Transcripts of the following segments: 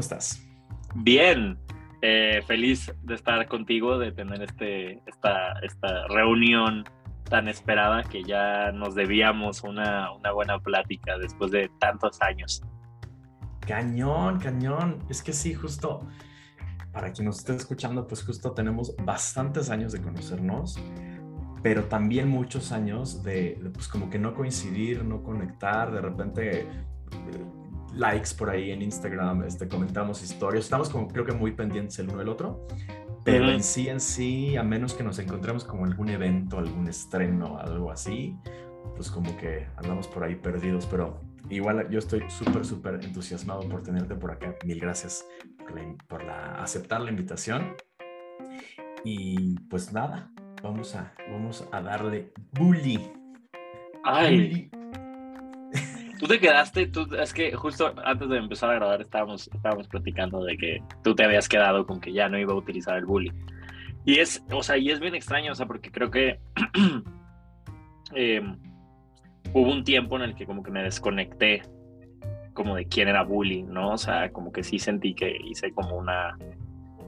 ¿Cómo estás? Bien, eh, feliz de estar contigo, de tener este, esta, esta reunión tan esperada que ya nos debíamos una, una buena plática después de tantos años. Cañón, cañón. Es que sí, justo para quien nos esté escuchando, pues justo tenemos bastantes años de conocernos, pero también muchos años de, pues como que no coincidir, no conectar, de repente likes por ahí en Instagram, este, comentamos historias, estamos como creo que muy pendientes el uno del otro, pero en sí, en sí, a menos que nos encontremos como algún evento, algún estreno, algo así, pues como que andamos por ahí perdidos, pero igual yo estoy súper, súper entusiasmado por tenerte por acá. Mil gracias por, la, aceptar la invitación. Y pues nada, vamos a, vamos a darle bully. Ay. Tú te quedaste, tú, es que justo antes de empezar a grabar estábamos, estábamos platicando de que tú te habías quedado con que ya no iba a utilizar el bully. Y es, o sea, y es bien extraño, o sea, porque creo que em, hubo un tiempo en el que como que me desconecté como de quién era bully, ¿no? O sea, como que sí sentí que hice como una,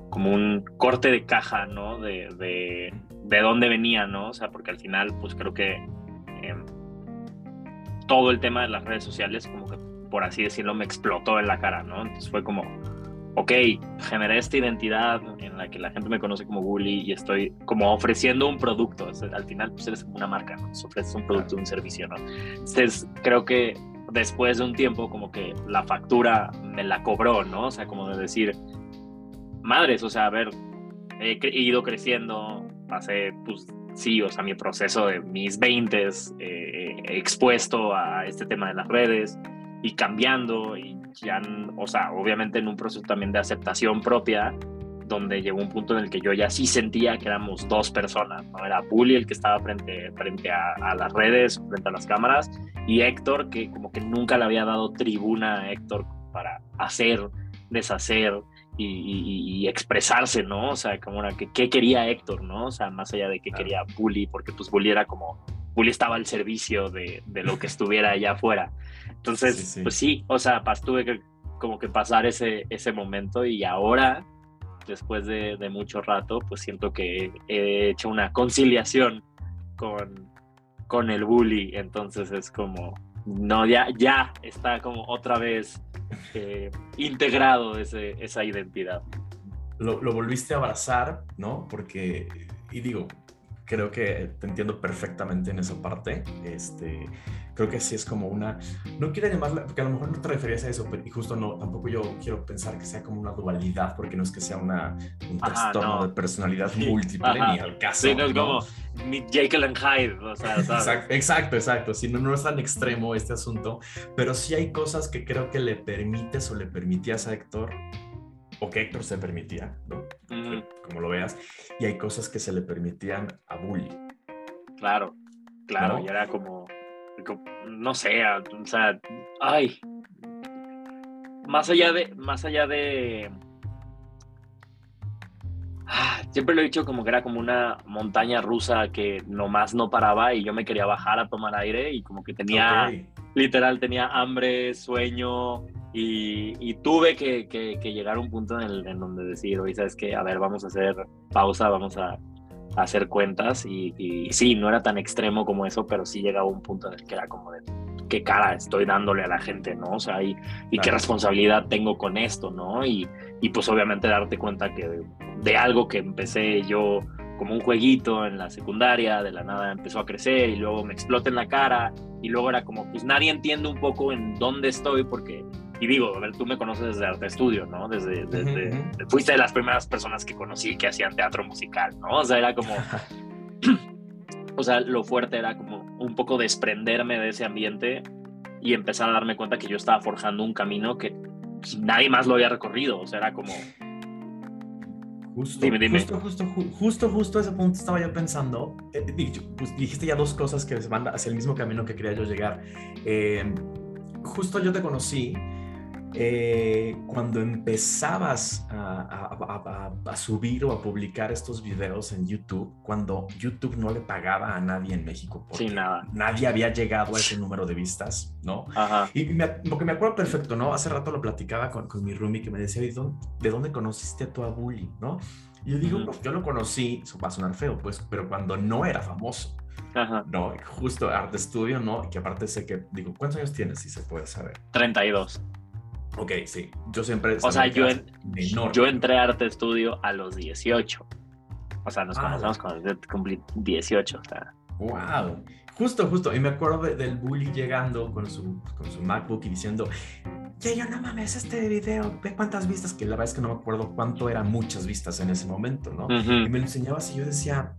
como un corte de caja, ¿no? De, de, de dónde venía, ¿no? O sea, porque al final, pues creo que... Em, todo el tema de las redes sociales, como que por así decirlo, me explotó en la cara, ¿no? Entonces fue como, ok, generé esta identidad en la que la gente me conoce como bully y estoy como ofreciendo un producto. al final, pues eres una marca, ¿no? ofreces un producto, un servicio, ¿no? Entonces creo que después de un tiempo, como que la factura me la cobró, ¿no? O sea, como de decir, madres, o sea, a ver, he, ido creciendo, pasé, pues, sí, o sea, mi proceso de mis 20 eh, expuesto a este tema de las redes y cambiando y ya, o sea, obviamente en un proceso también de aceptación propia, donde llegó un punto en el que yo ya sí sentía que éramos dos personas, ¿no? Era Bully el que estaba frente, frente a, las redes, frente a las cámaras, y Héctor, que como que nunca le había dado tribuna a Héctor para hacer, deshacer, y, expresarse, ¿no? O sea, como era que qué quería Héctor, ¿no? O sea, más allá de qué quería Bully, porque pues Bully era como, Bully estaba al servicio de, de lo que estuviera allá afuera. Entonces, pues sí, o sea, tuve que como que pasar ese, ese momento y ahora, después de, de mucho rato, pues siento que he hecho una conciliación con, con el bully, entonces es como, no, ya, ya está como otra vez eh, integrado ese, esa identidad. Lo, lo, volviste a abrazar, ¿no? Porque, y digo, creo que te entiendo perfectamente en esa parte. Este, creo que sí es como una, no quiero llamarla, porque a lo mejor no te referías a eso, pero, y justo no, tampoco yo quiero pensar que sea como una dualidad, porque no es que sea una, un trastorno de personalidad múltiple, ni al caso. Sí, no es como Jekyll and Hyde, o sea, Exacto, exacto, exacto. no, no es tan extremo este asunto, pero sí hay cosas que creo que le permites o le permitías a Héctor o que Héctor se permitía, ¿no? como lo veas, y hay cosas que se le permitían a Bully. Claro, claro, y era como, no sé, o sea, ay, más allá de, más allá de, ah, siempre lo he dicho como que era como una montaña rusa que nomás no paraba y yo me quería bajar a tomar aire y como que tenía, literal, tenía hambre, sueño, y, tuve que, llegar a un punto en, donde decir, oye, ¿sabes qué? A ver, vamos a hacer pausa, vamos a, hacer cuentas. Y, sí, no era tan extremo como eso, pero sí llegaba un punto en el que era como de qué cara estoy dándole a la gente, ¿no? O sea, y, qué responsabilidad tengo con esto, ¿no? Y, pues obviamente darte cuenta que de algo que empecé yo como un jueguito en la secundaria, de la nada empezó a crecer y luego me explota en la cara y luego era como, pues nadie entiende un poco en dónde estoy porque y digo, a ver, tú me conoces desde arte estudio, ¿no? Desde, fuiste de las primeras personas que conocí que hacían teatro musical, ¿no? O sea, era como, o sea, lo fuerte era como un poco desprenderme de ese ambiente y empezar a darme cuenta que yo estaba forjando un camino que nadie más lo había recorrido, o sea, era como... Justo, justo, justo, justo, justo ese punto estaba yo pensando. Eh, pues, dijiste ya dos cosas que van hacia el mismo camino que quería yo llegar. Eh, justo yo te conocí eh, cuando empezabas a, subir o a publicar estos videos en YouTube, cuando YouTube no le pagaba a nadie en México, porque nada. nadie había llegado a ese número de vistas, ¿no? Ajá. Y me, porque me acuerdo perfecto, ¿no? Hace rato lo platicaba con, con mi roomie que me decía, ¿de dónde conociste a tu abuli, no? Y yo digo, yo lo conocí, eso va a sonar feo, pues, pero cuando no era famoso. Ajá. No, justo Arte Studio, ¿no? Que aparte sé que, digo, ¿cuántos años tienes, si se puede saber? 32. Ok, sí. Yo siempre... O sea, yo, yo entré a Arte Studio a los 18. O sea, nos ah. conocemos cuando cumplí 18. O sea. ¡Wow! Justo, justo. Y me acuerdo del bully llegando con su, con su MacBook y diciendo, ya yo no mames este video, ve cuántas vistas, que la verdad es que no me acuerdo cuánto eran muchas vistas en ese momento, ¿no? Y me lo enseñaba así, yo decía,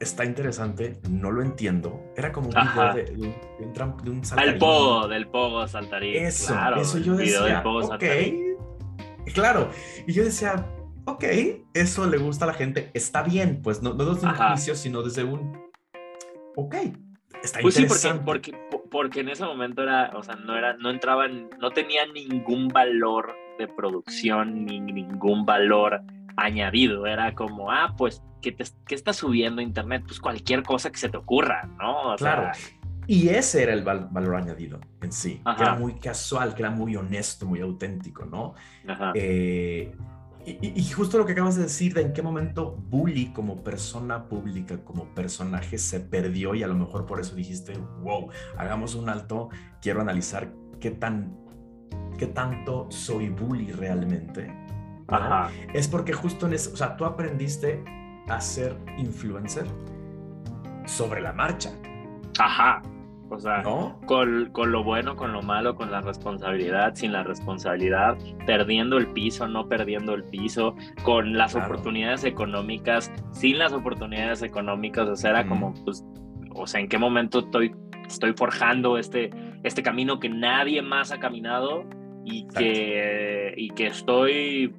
está interesante, no lo entiendo. Era como un video de, de, un saltarín. El pogo, del pogo saltarín. Eso, eso yo decía, ok, claro. Y yo decía, ok, eso le gusta a la gente, está bien, pues no, no desde un juicio, sino desde un, ok, está pues interesante. sí, porque, porque, porque en ese momento era, o sea, no era, no entraban, no tenía ningún valor de producción, ni ningún valor añadido. Era como, ah, pues, ¿qué, te, estás subiendo a internet? Pues cualquier cosa que se te ocurra, ¿no? claro. y ese era el valor añadido en sí, que era muy casual, que era muy honesto, muy auténtico, ¿no? Eh, y, justo lo que acabas de decir, de en qué momento Bully como persona pública, como personaje, se perdió y a lo mejor por eso dijiste, wow, hagamos un alto, quiero analizar qué tan, qué tanto soy Bully realmente es porque justo en eso, o sea, tú aprendiste a ser influencer sobre la marcha. Ajá. O sea, con, con, lo bueno, con lo malo, con la responsabilidad, sin la responsabilidad, perdiendo el piso, no perdiendo el piso, con las oportunidades económicas, sin las oportunidades económicas. O sea, era como, pues, o sea, ¿en qué momento estoy, estoy forjando este, este camino que nadie más ha caminado y que, y que estoy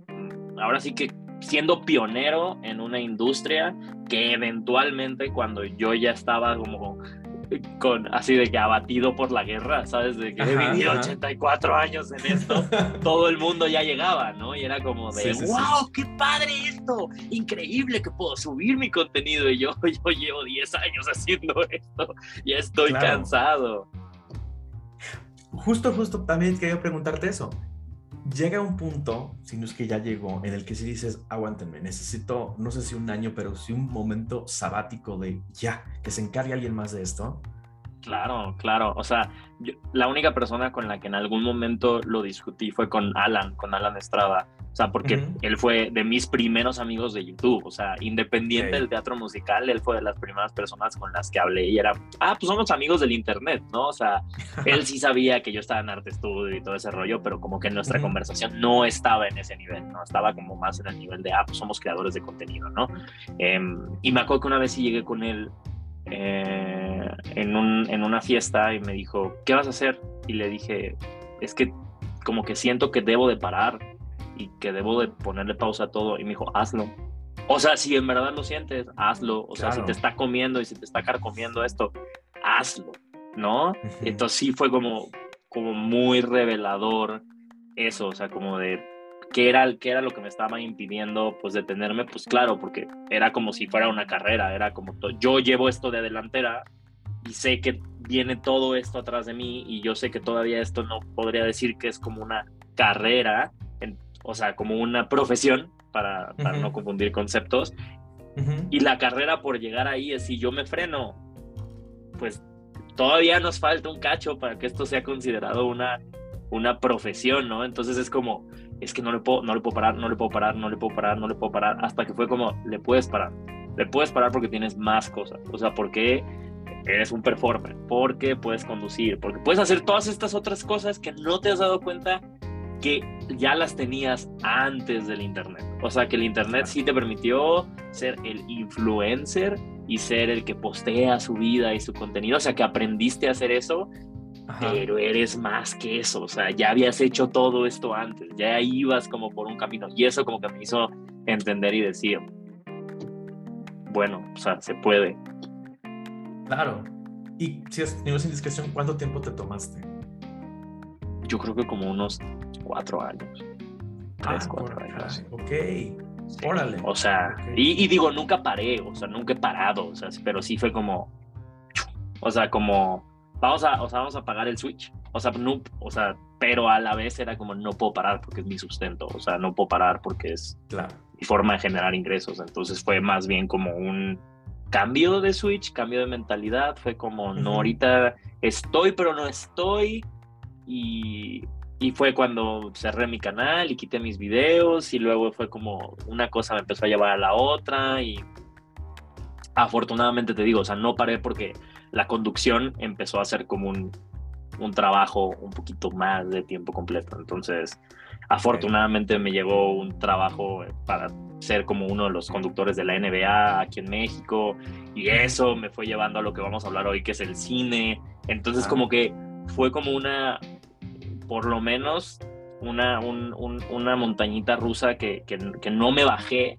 ahora sí que siendo pionero en una industria que eventualmente cuando yo ya estaba como con así de que abatido por la guerra, ¿sabes? De que he vivido 84 años en esto, todo el mundo ya llegaba, ¿no? Y era como de, wow, qué padre esto, increíble que puedo subir mi contenido y yo, yo llevo 10 años haciendo esto, ya estoy cansado. Justo, justo, también quería preguntarte eso llega un punto, si no es que ya llegó, en el que si dices, aguántenme, necesito, no sé si un año, pero si un momento sabático de ya, que se encargue alguien más de esto. Claro, claro. O sea, la única persona con la que en algún momento lo discutí fue con Alan, con Alan Estrada. O sea, porque él fue de mis primeros amigos de YouTube. O sea, independiente del teatro musical, él fue de las primeras personas con las que hablé y era, ah, pues somos amigos del Internet, ¿no? O sea, él sí sabía que yo estaba en arte estudio y todo ese rollo, pero como que nuestra conversación no estaba en ese nivel, ¿no? Estaba como más en el nivel de, ah, pues somos creadores de contenido, ¿no? Em, y me acuerdo que una vez sí llegué con él eh, en, un, en una fiesta y me dijo, ¿qué vas a hacer? Y le dije, es que como que siento que debo de parar y que debo de ponerle pausa a todo. Y me dijo, hazlo. O sea, si en verdad lo sientes, hazlo. O sea, si te está comiendo y si te está carcomiendo esto, hazlo, ¿no? Entonces sí fue como, como muy revelador eso, o sea, como de qué era, qué era lo que me estaba impidiendo pues detenerme, pues claro, porque era como si fuera una carrera, era como yo llevo esto de delantera y sé que viene todo esto atrás de mí y yo sé que todavía esto no podría decir que es como una carrera, o sea, como una profesión, para, no confundir conceptos. Y la carrera por llegar ahí es si yo me freno, pues todavía nos falta un cacho para que esto sea considerado una, una profesión, ¿no? Entonces es como, es que no le, puedo, no le puedo parar, no le puedo parar, no le puedo parar, no le puedo parar, hasta que fue como, le puedes parar, le puedes parar porque tienes más cosas, o sea, porque eres un performer, porque puedes conducir, porque puedes hacer todas estas otras cosas que no te has dado cuenta que ya las tenías antes del Internet. O sea, que el Internet sí te permitió ser el influencer y ser el que postea su vida y su contenido. O sea, que aprendiste a hacer eso, pero eres más que eso. O sea, ya habías hecho todo esto antes, ya ibas como por un camino. Y eso como que me hizo entender y decir, bueno, o sea, se puede. Claro. Y si es, no es indiscreción, ¿cuánto tiempo te tomaste? yo creo que como unos cuatro años. Tres, Ah, cuatro por años. Ok. Órale. O sea, Ok. y, y digo, nunca paré, o sea, nunca he parado, o sea, pero sí fue como, o sea, como, vamos a, o sea, vamos a pagar el Switch, o sea, no, o sea, pero a la vez era como, no puedo parar porque es mi sustento, o sea, no puedo parar porque es Claro. mi forma de generar ingresos, entonces fue más bien como un cambio de Switch, cambio de mentalidad, fue como, no, Ujú. ahorita estoy, pero no estoy, y, y fue cuando cerré mi canal y quité mis videos. Y luego fue como una cosa me empezó a llevar a la otra. Y afortunadamente te digo, o sea, no paré porque la conducción empezó a ser como un, un trabajo un poquito más de tiempo completo. Entonces, afortunadamente me llegó un trabajo para ser como uno de los conductores de la NBA aquí en México y eso me fue llevando a lo que vamos a hablar hoy, que es el cine. Entonces, Ah. como que fue como una, por lo menos, una, un- un- una montañita rusa que, que, que no me bajé,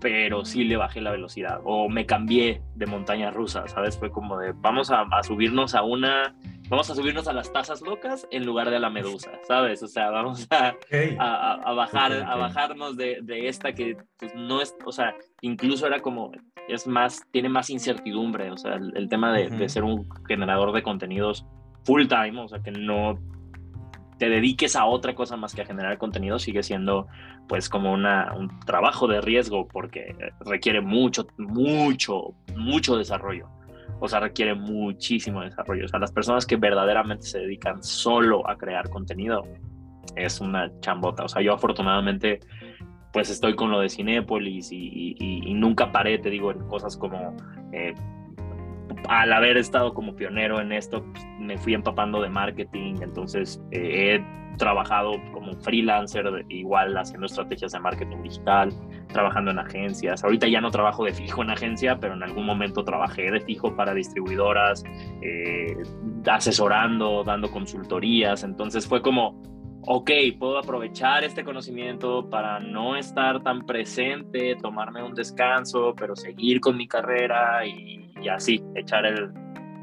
pero sí le bajé la velocidad o me cambié de montaña rusa, ¿sabes? Fue como de, vamos a, a subirnos a una, vamos a subirnos a las tazas locas en lugar de a la medusa, ¿sabes? O sea, vamos a, a, bajar, a bajarnos de, de esta que pues, no es, o sea, incluso era como, es más, tiene más incertidumbre, o sea, el, el tema de, de ser un generador de contenidos full time, o sea, que no te dediques a otra cosa más que a generar contenido, sigue siendo pues como una, un trabajo de riesgo porque requiere mucho, mucho, mucho desarrollo. O sea, requiere muchísimo desarrollo. O sea, las personas que verdaderamente se dedican solo a crear contenido es una chambota. O sea, yo afortunadamente pues estoy con lo de Cinépolis y, nunca paré, te digo, en cosas como eh, al haber estado como pionero en esto, pues, me fui empapando de marketing, entonces eh, he trabajado como freelancer, igual haciendo estrategias de marketing digital, trabajando en agencias. Ahorita ya no trabajo de fijo en agencia, pero en algún momento trabajé de fijo para distribuidoras, eh, asesorando, dando consultorías, entonces fue como, ok, puedo aprovechar este conocimiento para no estar tan presente, tomarme un descanso, pero seguir con mi carrera y, y así, echar el,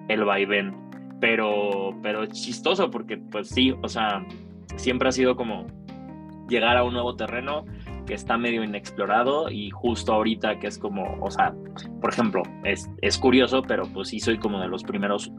el vaivén. Pero, pero es chistoso porque pues sí, o sea, siempre ha sido como llegar a un nuevo terreno que está medio inexplorado y justo ahorita que es como, o sea, por ejemplo, es, es curioso, pero pues sí soy como de los primeros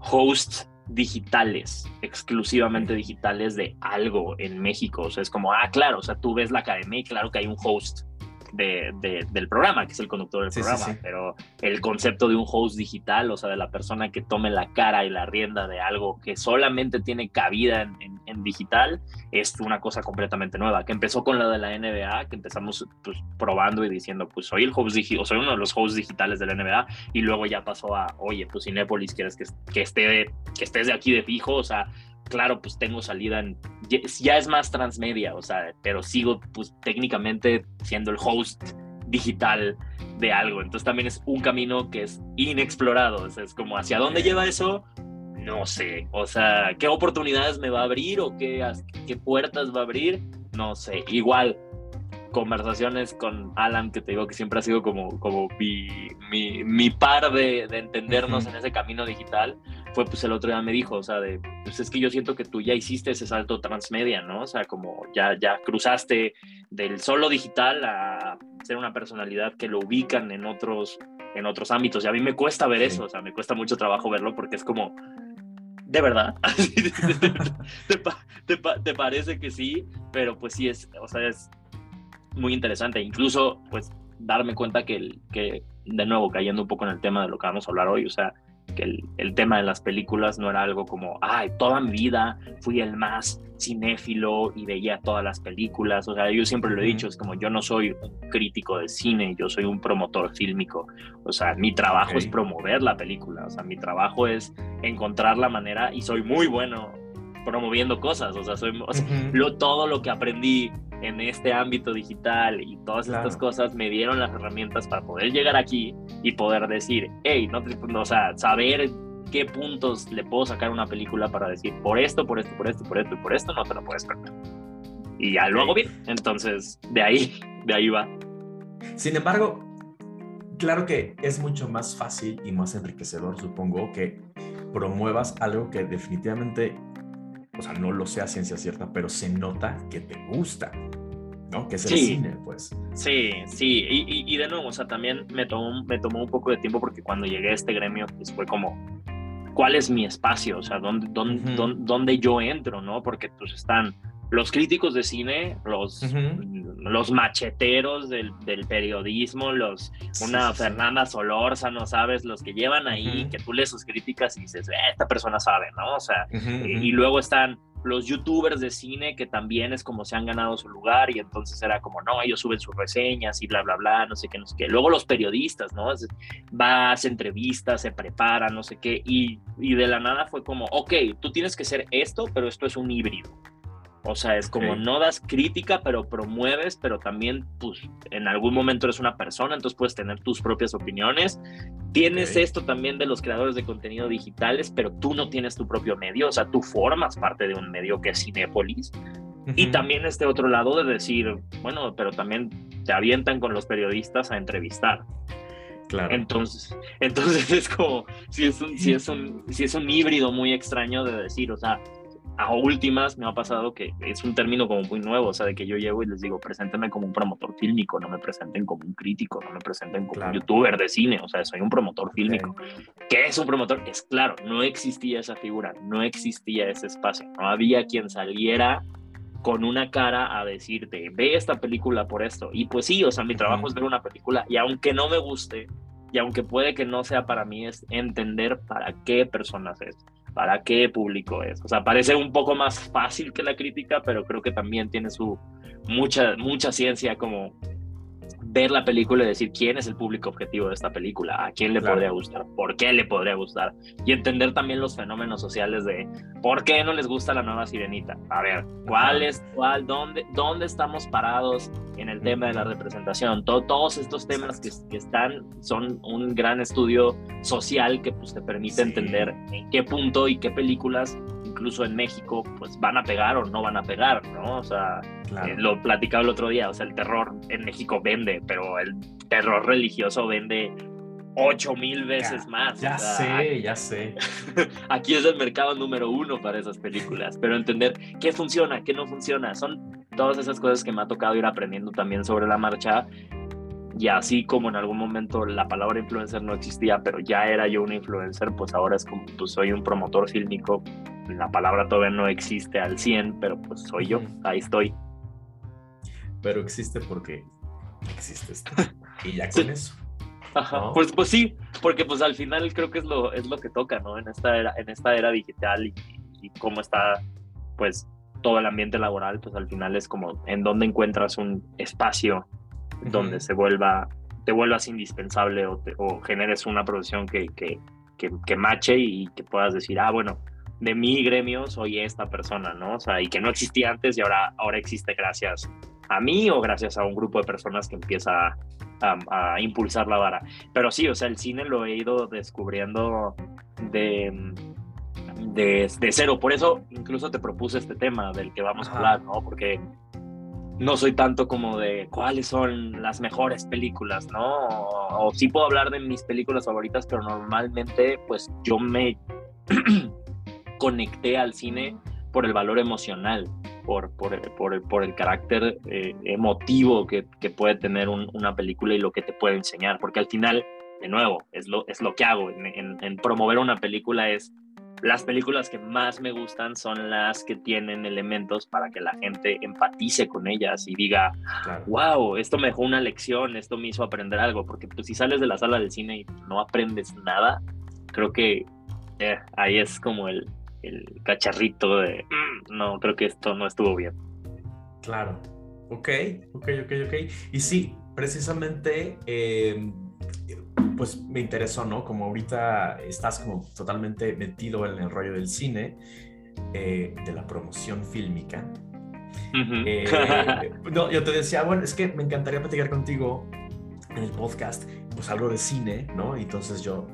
hosts digitales, exclusivamente digitales de algo en México. O sea, es como, ah, claro, o sea, tú ves la academia y claro que hay un host de, de- del programa, que es el conductor del Sí, programa, sí. pero el concepto de un host digital, o sea, de la persona que tome la cara y la rienda de algo que solamente tiene cabida en, en- en digital, es una cosa completamente nueva, que empezó con la de la NBA, que empezamos pues, probando y diciendo, pues soy el host digital, soy uno de los hosts digitales de la NBA, y luego ya pasó a, oye, pues Cinépolis, ¿quieres que, que, esté, que estés de aquí de fijo? O sea, claro, pues tengo salida en, ya, ya es más transmedia, o sea, pero sigo pues técnicamente siendo el host digital de algo, entonces también es un camino que es inexplorado, o sea, es como, ¿hacia dónde lleva eso? No sé, o sea, ¿qué oportunidades me va a abrir o qué, qué puertas va a abrir? No sé, igual conversaciones con Alan, que te digo que siempre ha sido como, como mi, mi, mi par de, de entendernos Ujú. en ese camino digital, fue pues el otro día me dijo, o sea, de, pues es que yo siento que tú ya hiciste ese salto transmedia, ¿no? O sea, como ya, ya cruzaste del solo digital a ser una personalidad que lo ubican en otros, en otros ámbitos. Y a mí me cuesta ver Sí. eso, o sea, me cuesta mucho trabajo verlo porque es como, de verdad, te, te pa- te parece que sí, pero pues sí es, o sea, es muy interesante. Incluso, pues, darme cuenta que, el, que de nuevo, cayendo un poco en el tema de lo que vamos a hablar hoy, o sea, que el, el tema de las películas no era algo como, ay, toda mi vida fui el más cinéfilo y veía todas las películas. O sea, yo siempre lo he dicho, es como yo no soy un crítico de cine, yo soy un promotor fílmico. O sea, mi trabajo Ok. es promover la película, o sea, mi trabajo es encontrar la manera y soy muy bueno promoviendo cosas, o sea, soy, o sea, Ujú. lo, todo lo que aprendí en este ámbito digital y todas estas Claro. cosas me dieron las herramientas para poder llegar aquí y poder decir, hey, no, no, o sea, saber qué puntos le puedo sacar a una película para decir, por esto, por esto, por esto, por esto y por esto, no te lo puedes perder. Y ya lo hago bien. Entonces, de ahí, de ahí va. Sin embargo, claro que es mucho más fácil y más enriquecedor, supongo, que promuevas algo que definitivamente o sea, no lo sé a ciencia cierta, pero se nota que te gusta, ¿no? Que es el cine, pues. Sí, sí, y, de nuevo, o sea, también me tomó, me tomó un poco de tiempo porque cuando llegué a este gremio, pues fue como, ¿cuál es mi espacio? O sea, ¿dónde, dónde, dónde, yo entro, no? Porque pues están los críticos de cine, los, los macheteros del, del, periodismo, los, una Fernanda Solórzano, ¿sabes? Los que llevan ahí, que tú lees sus críticas y dices, eh, esta persona sabe, ¿no? O sea, y luego están los youtubers de cine que también es como se han ganado su lugar y entonces era como, no, ellos suben sus reseñas y bla, bla, bla, no sé qué, no sé qué. Luego los periodistas, ¿no? Vas, entrevistas, se preparan, no sé qué, y, y de la nada fue como, ok, tú tienes que ser esto, pero esto es un híbrido. O sea, es como no das crítica, pero promueves, pero también, pues, en algún momento eres una persona, entonces puedes tener tus propias opiniones. Tienes esto también de los creadores de contenido digitales, pero tú no tienes tu propio medio, o sea, tú formas parte de un medio que es Cinépolis. Y también este otro lado de decir, bueno, pero también te avientan con los periodistas a entrevistar. Claro. Entonces, entonces es como, si es un, si es un, si es un híbrido muy extraño de decir, o sea, a últimas me ha pasado que es un término como muy nuevo, o sea, de que yo llego y les digo, preséntenme como un promotor fílmico, no me presenten como un crítico, no me presenten como un youtuber de cine, o sea, soy un promotor fílmico. ¿Qué es un promotor? Es claro, no existía esa figura, no existía ese espacio, no había quien saliera con una cara a decirte, ve esta película por esto. Y pues sí, o sea, mi trabajo es ver una película y aunque no me guste, y aunque puede que no sea para mí, es entender para qué personas es para qué público es. O sea, parece un poco más fácil que la crítica, pero creo que también tiene su mucha, mucha ciencia como ver la película y decir quién es el público objetivo de esta película, a quién le podría gustar, por qué le podría gustar, y entender también los fenómenos sociales de por qué no les gusta la nueva sirenita. A ver, ¿cuál es, cuál, dónde, dónde estamos parados en el tema de la representación? todos estos temas que, que, están son un gran estudio social que pues, te permite entender en qué punto y qué películas incluso en México, pues van a pegar o no van a pegar, ¿no? O sea, eh, lo platicaba el otro día, o sea, el terror en México vende, pero el terror religioso vende ocho mil veces más. Ya sé, ya sé. Aquí es el mercado número uno para esas películas, pero entender qué funciona, qué no funciona, son todas esas cosas que me ha tocado ir aprendiendo también sobre la marcha. Y así como en algún momento la palabra influencer no existía, pero ya era yo un influencer, pues ahora es como, pues soy un promotor fílmico la palabra todavía no existe al 100, pero pues soy yo, ahí estoy. Pero existe porque existe esto. Y ya con eso. Ajá. Pues, pues sí, porque pues al final creo que es lo, es lo que toca, ¿no? En esta era, en esta era digital y, cómo está, pues, todo el ambiente laboral, pues al final es como en donde encuentras un espacio donde se vuelva, te vuelvas indispensable o, o generes una producción que, que, que, que mache y que puedas decir, ah, bueno, de mi gremio soy esta persona, ¿no? O sea, y que no existía antes y ahora, ahora existe gracias a mí o gracias a un grupo de personas que empieza a, impulsar la vara. Pero sí, o sea, el cine lo he ido descubriendo de, de, cero. Por eso incluso te propuse este tema del que vamos a hablar, ¿no? Porque no soy tanto como de cuáles son las mejores películas, ¿no? O, o sí puedo hablar de mis películas favoritas, pero normalmente pues yo me conecté al cine por el valor emocional, por, por, por, por el carácter eh, emotivo que, que, puede tener una película y lo que te puede enseñar, porque al final, de nuevo, es lo, es lo que hago en, en, promover una película, es las películas que más me gustan son las que tienen elementos para que la gente empatice con ellas y diga, wow, esto me dejó una lección, esto me hizo aprender algo, porque pues, si sales de la sala del cine y no aprendes nada, creo que eh, ahí es como el, el cacharrito de, mm, no, creo que esto no estuvo bien. Claro, ok, ok, ok, ok. Y sí, precisamente, em, pues me interesó, ¿no? Como ahorita estás como totalmente metido en el rollo del cine, eh, de la promoción fílmica. Eh, no, yo te decía, bueno, es que me encantaría platicar contigo en el podcast, pues algo de cine, ¿no? Entonces yo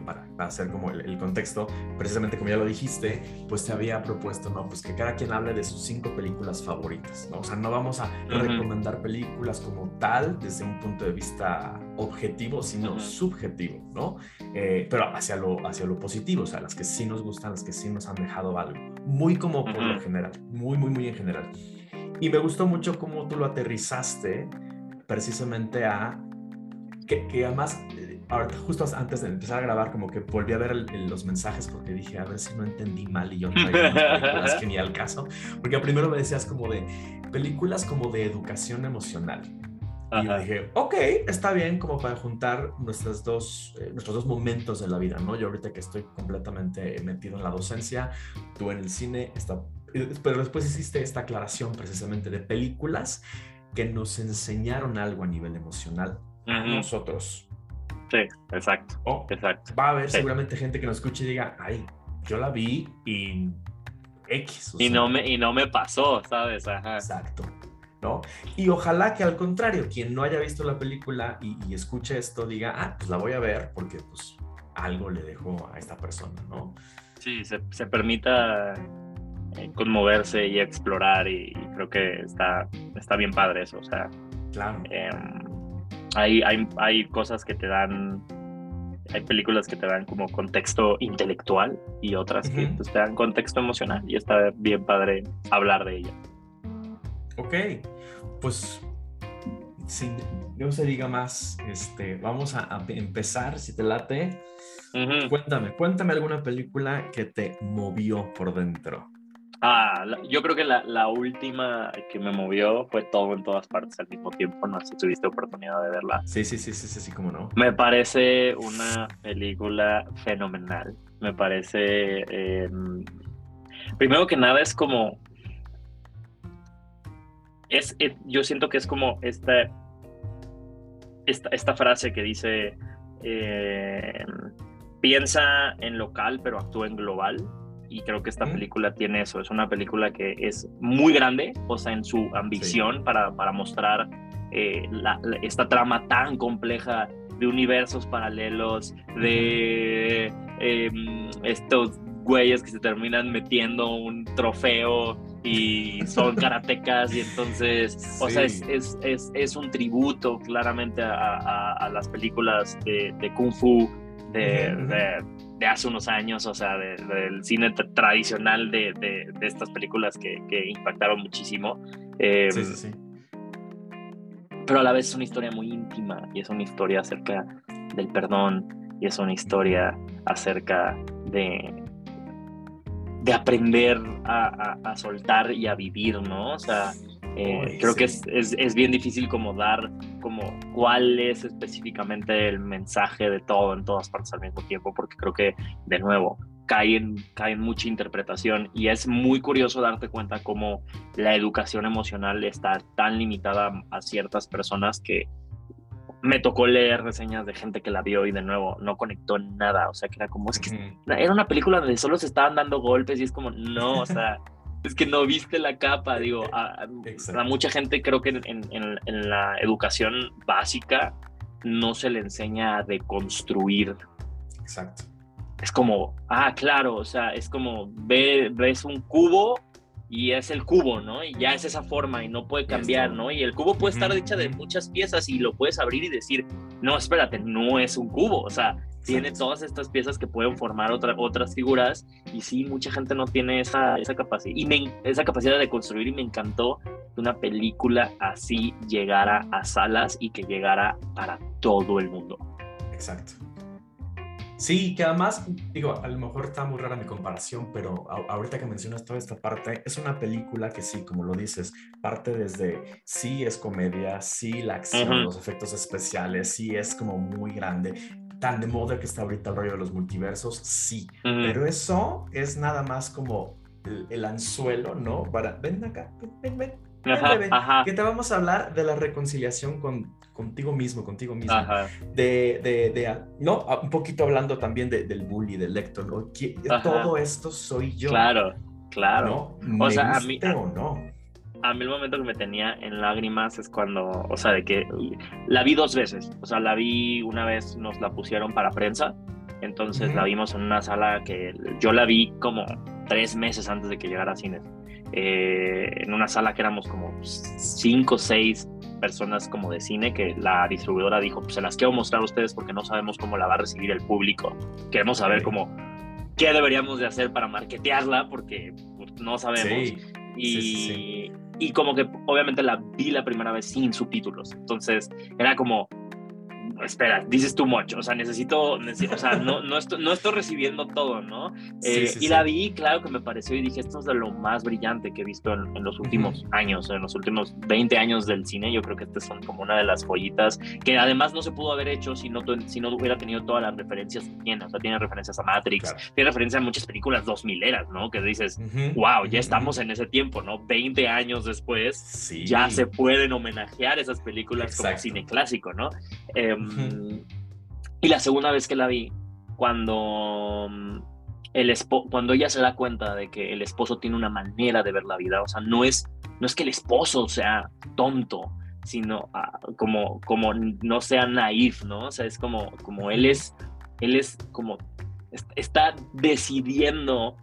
para, hacer como el, contexto, precisamente como ya lo dijiste, pues te había propuesto, ¿no? Pues que cada quien hable de sus cinco películas favoritas, ¿no? O sea, no vamos a recomendar películas como tal desde un punto de vista objetivo, sino subjetivo, ¿no? Eh, pero hacia lo, hacia lo positivo, o sea, las que sí nos gustan, las que sí nos han dejado algo. Muy como por lo general, muy, muy, muy en general. Y me gustó mucho cómo tú lo aterrizaste precisamente a que, que además ahorita justo antes de empezar a grabar, como que volví a ver los mensajes porque dije, a ver si no entendí mal y yo no películas que ni al caso. Porque primero me decías como de películas como de educación emocional. Y yo dije, ok, está bien como para juntar nuestras dos, eh, nuestros dos momentos de la vida, ¿no? Yo ahorita que estoy completamente metido en la docencia, tú en el cine, está, pero después hiciste esta aclaración precisamente de películas que nos enseñaron algo a nivel emocional a nosotros. Sí, exacto. exacto. Va a haber seguramente gente que nos escuche y diga, ay, yo la vi y X. y, no me, y no me pasó, ¿sabes? Exacto. ¿no? Y ojalá que al contrario, quien no haya visto la película y, escuche esto diga, ah, pues la voy a ver porque pues algo le dejó a esta persona, ¿no? Sí, se, se permita eh, conmoverse y explorar y, creo que está, está bien padre eso, o sea. Claro. Em, hay, hay, hay cosas que te dan, hay películas que te dan como contexto intelectual y otras que pues, te dan contexto emocional y está bien padre hablar de ellas. Ok, pues sin no se diga más, este, vamos a, empezar, si te late. Cuéntame, cuéntame alguna película que te movió por dentro. Ah, yo creo que la, última que me movió fue todo en todas partes al mismo tiempo. No sé si tuviste oportunidad de verla. Sí, sí, sí, sí, sí, sí, cómo no. Me parece una película fenomenal. Me parece. Em, primero que nada, es como. Es, eh, yo siento que es como esta, esta, esta frase que dice. Em, piensa en local, pero actúa en global y creo que esta película tiene eso. Es una película que es muy grande, o sea, en su ambición para, para, mostrar eh, esta trama tan compleja de universos paralelos, de em, estos güeyes que se terminan metiendo un trofeo y son karatecas y entonces, o sea, es, es, es, es, un tributo claramente a, a, las películas de, de Kung Fu de, de hace unos años, o sea, del cine tradicional de, de, estas películas que, que impactaron muchísimo. Em, sí, sí, sí. Pero a la vez es una historia muy íntima y es una historia acerca del perdón y es una historia acerca de, de aprender a, a, a soltar y a vivir, ¿no? O sea, eh, creo que es, es, es, bien difícil como dar como cuál es específicamente el mensaje de todo en todas partes al mismo tiempo, porque creo que de nuevo cae en, cae en mucha interpretación y es muy curioso darte cuenta cómo la educación emocional está tan limitada a ciertas personas que me tocó leer reseñas de gente que la vio y de nuevo no conectó nada, o sea que era como, es que era una película donde solo se estaban dando golpes y es como, no, o sea es que no viste la capa, digo, a, mucha gente creo que en, la educación básica no se le enseña a deconstruir. Exacto. Es como, ah, claro, o sea, es como, ve, ves un cubo y es el cubo, ¿no? Y ya es esa forma y no puede cambiar, ¿no? Y el cubo puede estar hecha de muchas piezas y lo puedes abrir y decir, no, espérate, no es un cubo, o sea, tiene todas estas piezas que pueden formar otra, otras figuras y sí, mucha gente no tiene esa, esa capacidad y me, esa capacidad de construir y me encantó que una película así llegara a salas y que llegara para todo el mundo. Exacto. Sí, que además, digo, a lo mejor está muy rara mi comparación, pero ahorita que mencionas toda esta parte, es una película que sí, como lo dices, parte desde, sí es comedia, sí la acción, los efectos especiales, sí es como muy grande, tan de moda que está ahorita el rollo de los multiversos, sí, pero eso es nada más como el, anzuelo, ¿no? Para, ven acá, ven, ven, ven, que te vamos a hablar de la reconciliación con, contigo mismo, contigo mismo. De, de, de, no, un poquito hablando también del bully, del lector, ¿no? todo esto soy yo. Claro, claro. ¿no? o sea, a mí, o no a mí el momento que me tenía en lágrimas es cuando, o sea, de que la vi dos veces. O sea, la vi una vez, nos la pusieron para prensa. Entonces la vimos en una sala que yo la vi como tres meses antes de que llegara a cines. eh, en una sala que éramos como cinco o seis personas como de cine que la distribuidora dijo, pues se las quiero mostrar a ustedes porque no sabemos cómo la va a recibir el público. Queremos saber cómo qué deberíamos de hacer para marketearla porque pues, no sabemos. Y, y como que obviamente la vi la primera vez sin subtítulos. Entonces era como, espera, dices too much, o sea, necesito, o sea, no, no, estoy, no estoy recibiendo todo, ¿no? Eh, y la vi, claro que me pareció y dije, esto es de lo más brillante que he visto en, los últimos años, en los últimos 20 años del cine, yo creo que estas son como una de las joyitas que además no se pudo haber hecho si no, si no hubiera tenido todas las referencias que tiene, o sea, tiene referencias a Matrix, tiene referencias a muchas películas 2000 eras, ¿no? Que dices, wow, ya estamos en ese tiempo, ¿no? 20 años después, ya se pueden homenajear esas películas como cine clásico, ¿no? Y la segunda vez que la vi, cuando, mm, el cuando ella se da cuenta de que el esposo tiene una manera de ver la vida, o sea, no es, no es que el esposo sea tonto, sino ah, como, como no sea naif, ¿no? O sea, es como, como él es, él es como, está decidiendo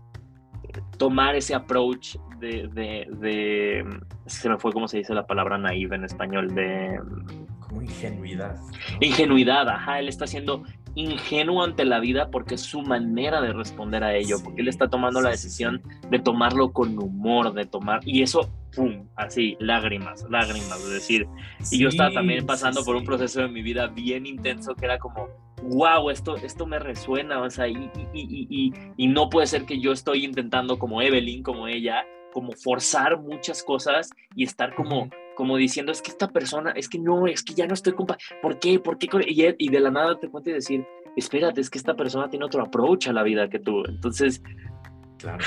tomar ese approach de, de, se me fue cómo se dice la palabra naive en español, de como ingenuidad. Ingenuidad, ajá, él está siendo ingenuo ante la vida porque es su manera de responder a ello, porque él está tomando la decisión de tomarlo con humor, de tomar, y eso, ¡pum!, así, lágrimas, lágrimas, es decir, y yo estaba también pasando por un proceso de mi vida bien intenso que era como, wow, esto, esto me resuena, o sea, y, y, y, no puede ser que yo estoy intentando como Evelyn, como ella, como forzar muchas cosas y estar como como diciendo, es que esta persona, es que no, es que ya no estoy compa, ¿por qué? ¿Por qué? Y, de la nada te cuento y decir, espérate, es que esta persona tiene otro approach a la vida que tú. Entonces, claro.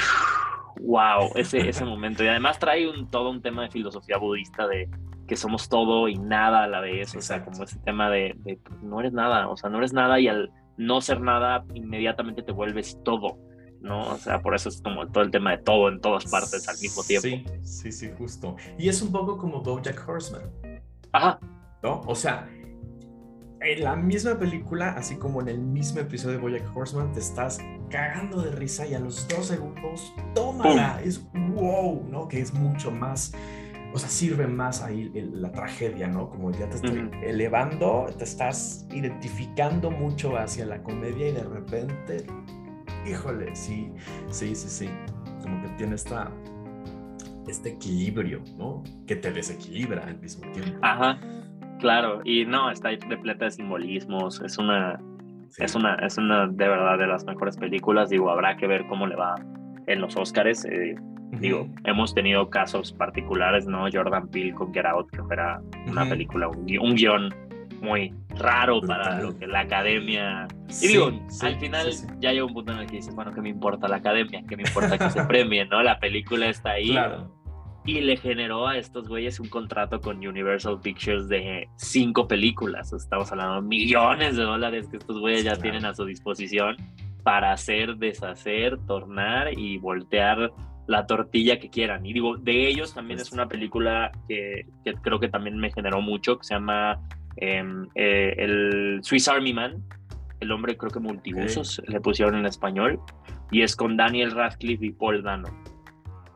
wow, ese, ese momento. Y además trae un, todo un tema de filosofía budista de que somos todo y nada a la vez, o sea, como ese tema de, de pues, no eres nada, o sea, no eres nada y al no ser nada, inmediatamente te vuelves todo. ¿No? O sea, por eso es como todo el tema de todo en todas partes al mismo tiempo. Sí, sí, sí, justo. Y es un poco como Bojack Horseman. Ajá. ¿No? O sea, en la misma película, así como en el mismo episodio de Bojack Horseman, te estás cagando de risa y a los dos segundos, tómala, es wow, ¿no? Que es mucho más, o sea, sirve más ahí la tragedia, ¿no? Como ya te estoy elevando, te estás identificando mucho hacia la comedia y de repente híjole, sí, sí, sí, sí, como que tiene esta, este equilibrio, ¿no? Que te desequilibra al mismo tiempo. Ajá, claro, y no, está repleta de simbolismos, es una, es una, es una de verdad de las mejores películas, digo, habrá que ver cómo le va en los Oscars, eh, digo, hemos tenido casos particulares, ¿no? Jordan Peele con Get Out, que era una película, un guion muy raro para lo que la academia. Y digo, al final ya llega un punto en el que dices, bueno, ¿qué me importa la academia? ¿Qué me importa que se premie? ¿no? La película está ahí. Y le generó a estos güeyes un contrato con Universal Pictures de cinco películas. Estamos hablando de millones de dólares que estos güeyes ya tienen a su disposición para hacer, deshacer, tornar y voltear la tortilla que quieran. Y digo, de ellos también es una película que, que creo que también me generó mucho, que se llama Em, eh, el Swiss Army Man, el hombre creo que multiusos, le pusieron en español, y es con Daniel Radcliffe y Paul Dano,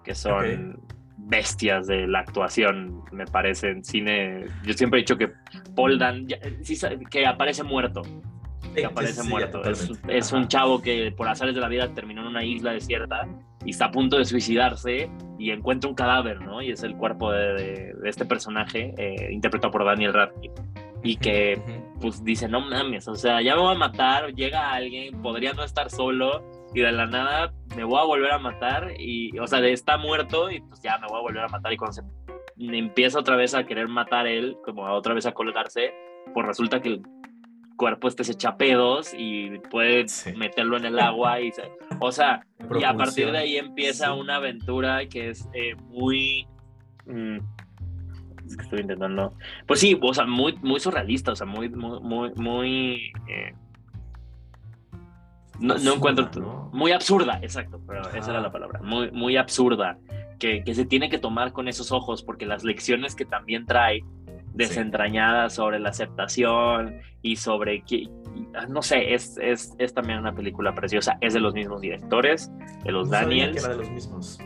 que son bestias de la actuación, me parece, en cine. Yo siempre he dicho que Paul Dano, que aparece muerto. Que aparece muerto. Es, un chavo que por azares de la vida terminó en una isla desierta y está a punto de suicidarse y encuentra un cadáver, ¿no? Y es el cuerpo de, este personaje eh, interpretado por Daniel Radcliffe y que pues dice, no mames, o sea, ya me voy a matar, llega alguien, podría no estar solo y de la nada me voy a volver a matar y, o sea, está muerto y pues ya me voy a volver a matar y cuando se empieza otra vez a querer matar él, como otra vez a colgarse, pues resulta que el cuerpo este se echa pedos y puede meterlo en el agua y o sea, y a partir de ahí empieza una aventura que es eh, muy... Mm, que estoy intentando. Pues sí, o sea, muy, muy surrealista, o sea, muy, muy, muy. Eh, no, encuentro. Muy absurda, exacto, pero esa era la palabra. Muy, muy absurda. Que, que, se tiene que tomar con esos ojos, porque las lecciones que también trae desentrañadas sobre la aceptación y sobre que, ah, no sé, es, es, es, también una película preciosa. Es de los mismos directores, de los Daniels. de los mismos.